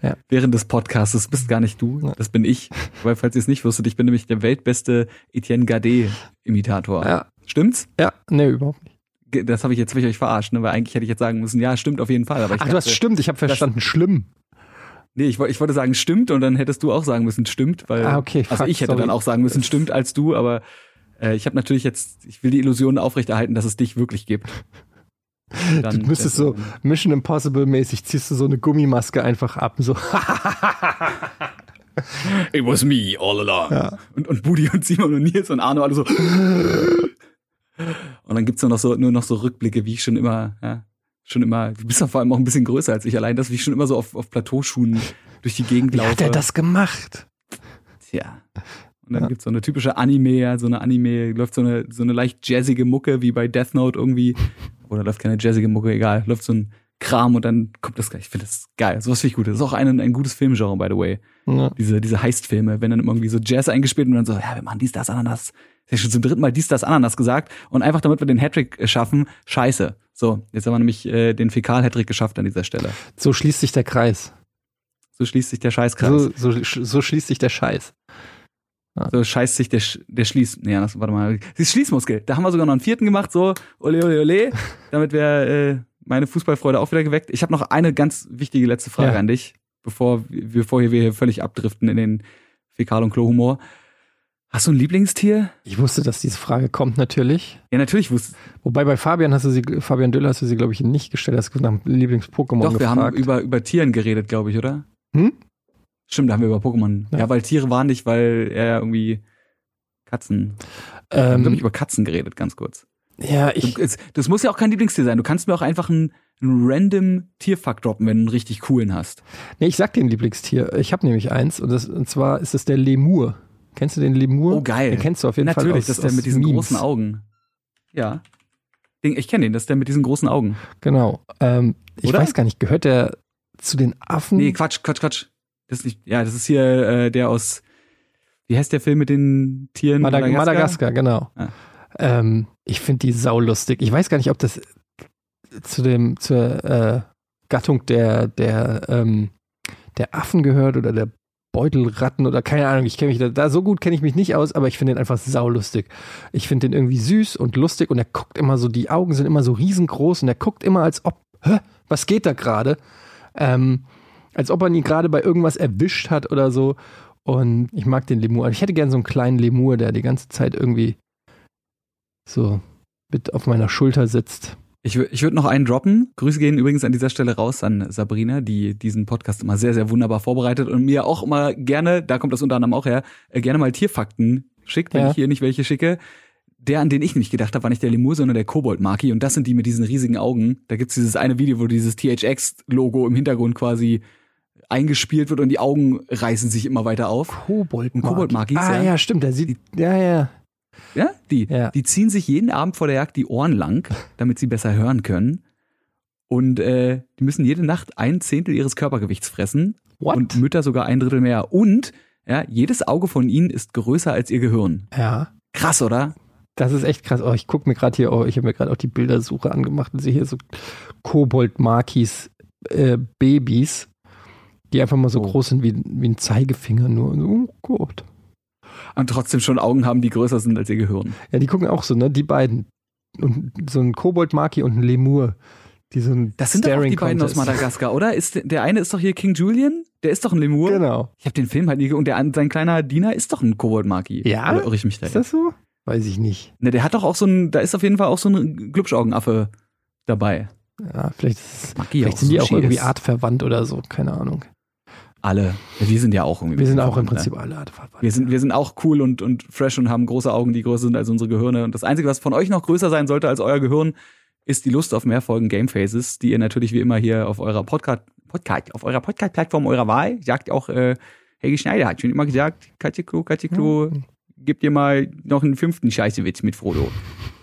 ja. während des Podcasts. Das bist gar nicht du, das bin ich. Weil, falls ihr es nicht wusstet, ich bin nämlich der weltbeste Etienne Gardet-Imitator. Ja. Stimmt's? Ja, nee, überhaupt nicht. Das habe ich jetzt wirklich euch verarscht, ne? weil eigentlich hätte ich jetzt sagen müssen, ja, stimmt auf jeden Fall. Aber ich Ach, dachte, du hast stimmt, ich habe verstanden, schlimm. Nee, ich, ich wollte sagen, stimmt und dann hättest du auch sagen müssen, stimmt, weil ah, okay, also ich hätte sorry. dann auch sagen müssen, stimmt als du, aber äh, ich habe natürlich jetzt, ich will die Illusion aufrechterhalten, dass es dich wirklich gibt. <laughs> Dann, du müsstest so Mission Impossible mäßig, ziehst du so eine Gummimaske einfach ab, so. It was me all along. Ja. Und, und Budi und Simon und Nils und Arno alle so. <laughs> und dann gibt's nur noch so, nur noch so Rückblicke, wie ich schon immer, ja, schon immer, du bist ja vor allem auch ein bisschen größer als ich allein, dass ich schon immer so auf, auf Plateauschuhen durch die Gegend laufe. Wie hat er das gemacht? Tja. Und dann ja. gibt's so eine typische Anime, so eine Anime, läuft so eine, so eine leicht jazzige Mucke, wie bei Death Note irgendwie. Oder läuft keine jazzige Mucke, egal. Läuft so ein Kram und dann kommt das gleich. Ich finde das geil. Sowas finde ich gut. Das ist auch ein, ein gutes Filmgenre, by the way. Ja. Diese, diese Heist-Filme, wenn dann irgendwie so Jazz eingespielt und dann so, ja, wir machen dies, das, Ananas. Ich habe schon zum dritten Mal dies, das, Ananas gesagt. Und einfach damit wir den Hattrick schaffen, scheiße. So, jetzt haben wir nämlich äh, den Fäkal-Hattrick geschafft an dieser Stelle. So schließt sich der Kreis. So schließt sich der Scheißkreis. So, so, so schließt sich der Scheiß. So scheißt sich der, der Schließ, nee, das, warte mal, das Schließmuskel. Da haben wir sogar noch einen vierten gemacht, so, ole, ole, ole, <laughs> damit wäre äh, meine Fußballfreude auch wieder geweckt. Ich habe noch eine ganz wichtige letzte Frage ja. an dich, bevor, bevor wir hier völlig abdriften in den Fäkal- und Klohumor. Hast du ein Lieblingstier? Ich wusste, dass diese Frage kommt, natürlich. Ja, natürlich wusste. Wobei bei Fabian hast du sie, Fabian Döller hast du sie, glaube ich, nicht gestellt, hast du nach Lieblings-Pokémon Doch, wir haben über, über Tieren geredet, glaube ich, oder? Hm? Stimmt, da haben wir über Pokémon. Ja. ja, weil Tiere waren nicht, weil er irgendwie Katzen. Ähm, wir haben, über Katzen geredet, ganz kurz. Ja, ich. Du, das muss ja auch kein Lieblingstier sein. Du kannst mir auch einfach einen, einen random Tierfuck droppen, wenn du einen richtig coolen hast. Nee, ich sag dir ein Lieblingstier. Ich habe nämlich eins und, das, und zwar ist es der Lemur. Kennst du den Lemur? Oh, geil. Den kennst du auf jeden Natürlich, Fall. Natürlich, das ist der mit diesen Memes. großen Augen. Ja. Ich kenne den, das ist der mit diesen großen Augen. Genau. Ähm, ich Oder? weiß gar nicht, gehört der zu den Affen? Nee, Quatsch, Quatsch, Quatsch. Das ist nicht, ja, das ist hier äh, der aus, wie heißt der Film mit den Tieren? Madag Madagaskar? Madagaskar, genau. Ja. Ähm, ich finde die saulustig. Ich weiß gar nicht, ob das zu dem, zur äh, Gattung der, der, ähm, der Affen gehört oder der Beutelratten oder keine Ahnung, ich kenne mich da, da, so gut kenne ich mich nicht aus, aber ich finde den einfach saulustig. Ich finde den irgendwie süß und lustig und er guckt immer so, die Augen sind immer so riesengroß und er guckt immer als ob, hä, was geht da gerade? Ähm, als ob man ihn gerade bei irgendwas erwischt hat oder so. Und ich mag den Lemur. Ich hätte gern so einen kleinen Lemur, der die ganze Zeit irgendwie so mit auf meiner Schulter sitzt. Ich, ich würde noch einen droppen. Grüße gehen übrigens an dieser Stelle raus an Sabrina, die diesen Podcast immer sehr, sehr wunderbar vorbereitet und mir auch immer gerne, da kommt das unter anderem auch her, äh, gerne mal Tierfakten schickt, wenn ja. ich hier nicht welche schicke. Der, an den ich nicht gedacht habe, war nicht der Lemur, sondern der Kobold-Maki. Und das sind die mit diesen riesigen Augen. Da gibt's dieses eine Video, wo dieses THX-Logo im Hintergrund quasi eingespielt wird und die Augen reißen sich immer weiter auf. Kobold Koboldmagis. Ah ja. ja, stimmt, der sieht ja ja. Ja, die ja. die ziehen sich jeden Abend vor der Jagd die Ohren lang, damit sie besser hören können. Und äh, die müssen jede Nacht ein Zehntel ihres Körpergewichts fressen What? und Mütter sogar ein Drittel mehr. Und ja, jedes Auge von ihnen ist größer als ihr Gehirn. Ja. Krass, oder? Das ist echt krass. Oh, ich gucke mir gerade hier, oh, ich habe mir gerade auch die Bildersuche angemacht und sehe hier so Kobold-Makis äh, Babys die einfach mal so oh. groß sind wie, wie ein Zeigefinger nur. Oh Gott. Und trotzdem schon Augen haben, die größer sind als ihr Gehirn. Ja, die gucken auch so, ne? Die beiden. Und so ein Kobold-Maki und ein Lemur. Die so ein das sind doch auch die beiden aus Madagaskar, oder? Ist, der eine ist doch hier King Julian, der ist doch ein Lemur. Genau. Ich habe den Film halt nie und der, sein kleiner Diener ist doch ein Kobold-Maki. Ja? Oder irre ich mich da? Ist das so? Weiß ich nicht. Ne, der hat doch auch so ein, da ist auf jeden Fall auch so ein Glubschaugenaffe dabei. Ja, vielleicht, vielleicht sind die auch irgendwie artverwandt oder so, keine Ahnung alle. Wir sind ja auch irgendwie. Wir sind auch im ne? Prinzip ne? alle Wir sind, wir sind auch cool und, und fresh und haben große Augen, die größer sind als unsere Gehirne. Und das Einzige, was von euch noch größer sein sollte als euer Gehirn, ist die Lust auf mehr Folgen Game Phases, die ihr natürlich wie immer hier auf eurer Podcast, Podcast, auf eurer Podcast-Plattform eurer Wahl, sagt auch, äh, Helge Schneider hat schon immer gesagt, Katja Klo, Katja Klo, mhm. gib dir mal noch einen fünften Scheißewitz mit Frodo.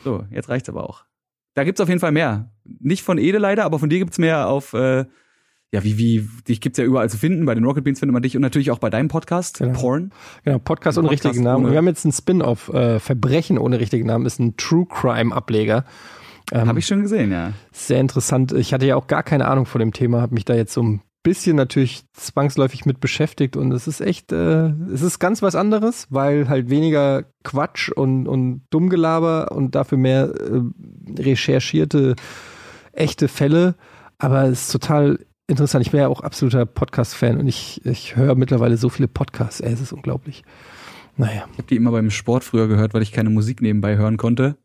So, jetzt reicht's aber auch. Da gibt's auf jeden Fall mehr. Nicht von Ede leider, aber von dir gibt's mehr auf äh, ja, wie, wie, dich gibt's ja überall zu finden. Bei den Rocket Beans findet man dich und natürlich auch bei deinem Podcast, genau. Porn. Genau, Podcast ohne richtigen Namen. Ohne. Wir haben jetzt einen Spin-off, äh, Verbrechen ohne richtigen Namen, ist ein True Crime-Ableger. Ähm, habe ich schon gesehen, ja. Sehr interessant. Ich hatte ja auch gar keine Ahnung von dem Thema, habe mich da jetzt so ein bisschen natürlich zwangsläufig mit beschäftigt und es ist echt, äh, es ist ganz was anderes, weil halt weniger Quatsch und, und Dummgelaber und dafür mehr äh, recherchierte echte Fälle. Aber es ist total interessant. Ich bin ja auch absoluter Podcast-Fan und ich, ich höre mittlerweile so viele Podcasts. Ey, es ist unglaublich. Naja. Ich habe die immer beim Sport früher gehört, weil ich keine Musik nebenbei hören konnte.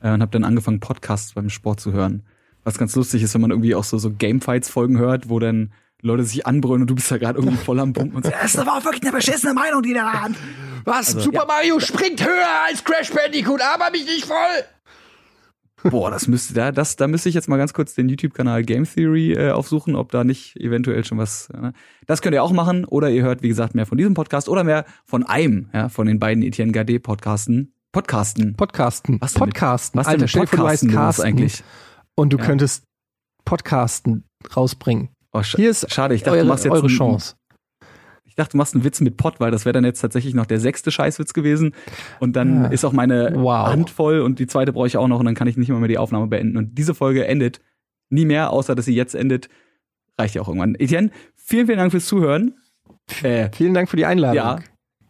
Äh, und habe dann angefangen, Podcasts beim Sport zu hören. Was ganz lustig ist, wenn man irgendwie auch so, so Gamefights-Folgen hört, wo dann Leute sich anbrüllen und du bist da gerade irgendwie voll am Pumpen und so, <laughs> das ist aber auch wirklich eine beschissene Meinung, die da hat. Was? Also, Super ja. Mario springt höher als Crash Bandicoot, aber mich nicht voll. Boah, das müsste da, das, da müsste ich jetzt mal ganz kurz den YouTube-Kanal Game Theory äh, aufsuchen, ob da nicht eventuell schon was. Äh, das könnt ihr auch machen, oder ihr hört, wie gesagt, mehr von diesem Podcast oder mehr von einem, ja, von den beiden Etienne Gade Podcasten. Podcasten. Podcasten. Was Podcasten. Was Alter, vor, du heißt Carsten eigentlich. Und du ja. könntest Podcasten rausbringen. Oh, Hier ist schade, ich dachte, eure, du machst jetzt eure Chance. Ich dachte, du machst einen Witz mit Pott, weil das wäre dann jetzt tatsächlich noch der sechste Scheißwitz gewesen. Und dann ja. ist auch meine wow. Hand voll und die zweite brauche ich auch noch und dann kann ich nicht mehr, mehr die Aufnahme beenden. Und diese Folge endet nie mehr, außer dass sie jetzt endet. Reicht ja auch irgendwann. Etienne, vielen, vielen Dank fürs Zuhören. Äh, vielen Dank für die Einladung. Ja.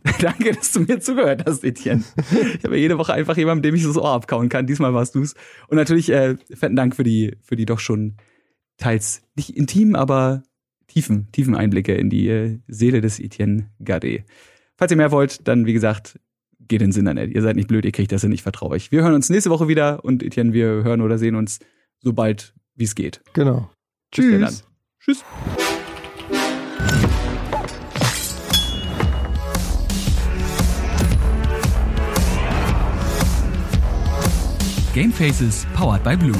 <laughs> Danke, dass du mir zugehört hast, Etienne. <laughs> Ich habe ja jede Woche einfach jemandem, dem ich das Ohr abkauen kann. Diesmal warst du's. Und natürlich äh, fetten Dank für die, für die doch schon teils nicht intim, aber tiefen, tiefen Einblicke in die äh, Seele des Etienne Gade. Falls ihr mehr wollt, dann wie gesagt, geht ins Internet. Ihr seid nicht blöd, ihr kriegt das hin, ich vertraue euch. Wir hören uns nächste Woche wieder und Etienne, wir hören oder sehen uns so bald, wie es geht. Genau. Tschüss. Tschüss. Game Faces powered by Blue.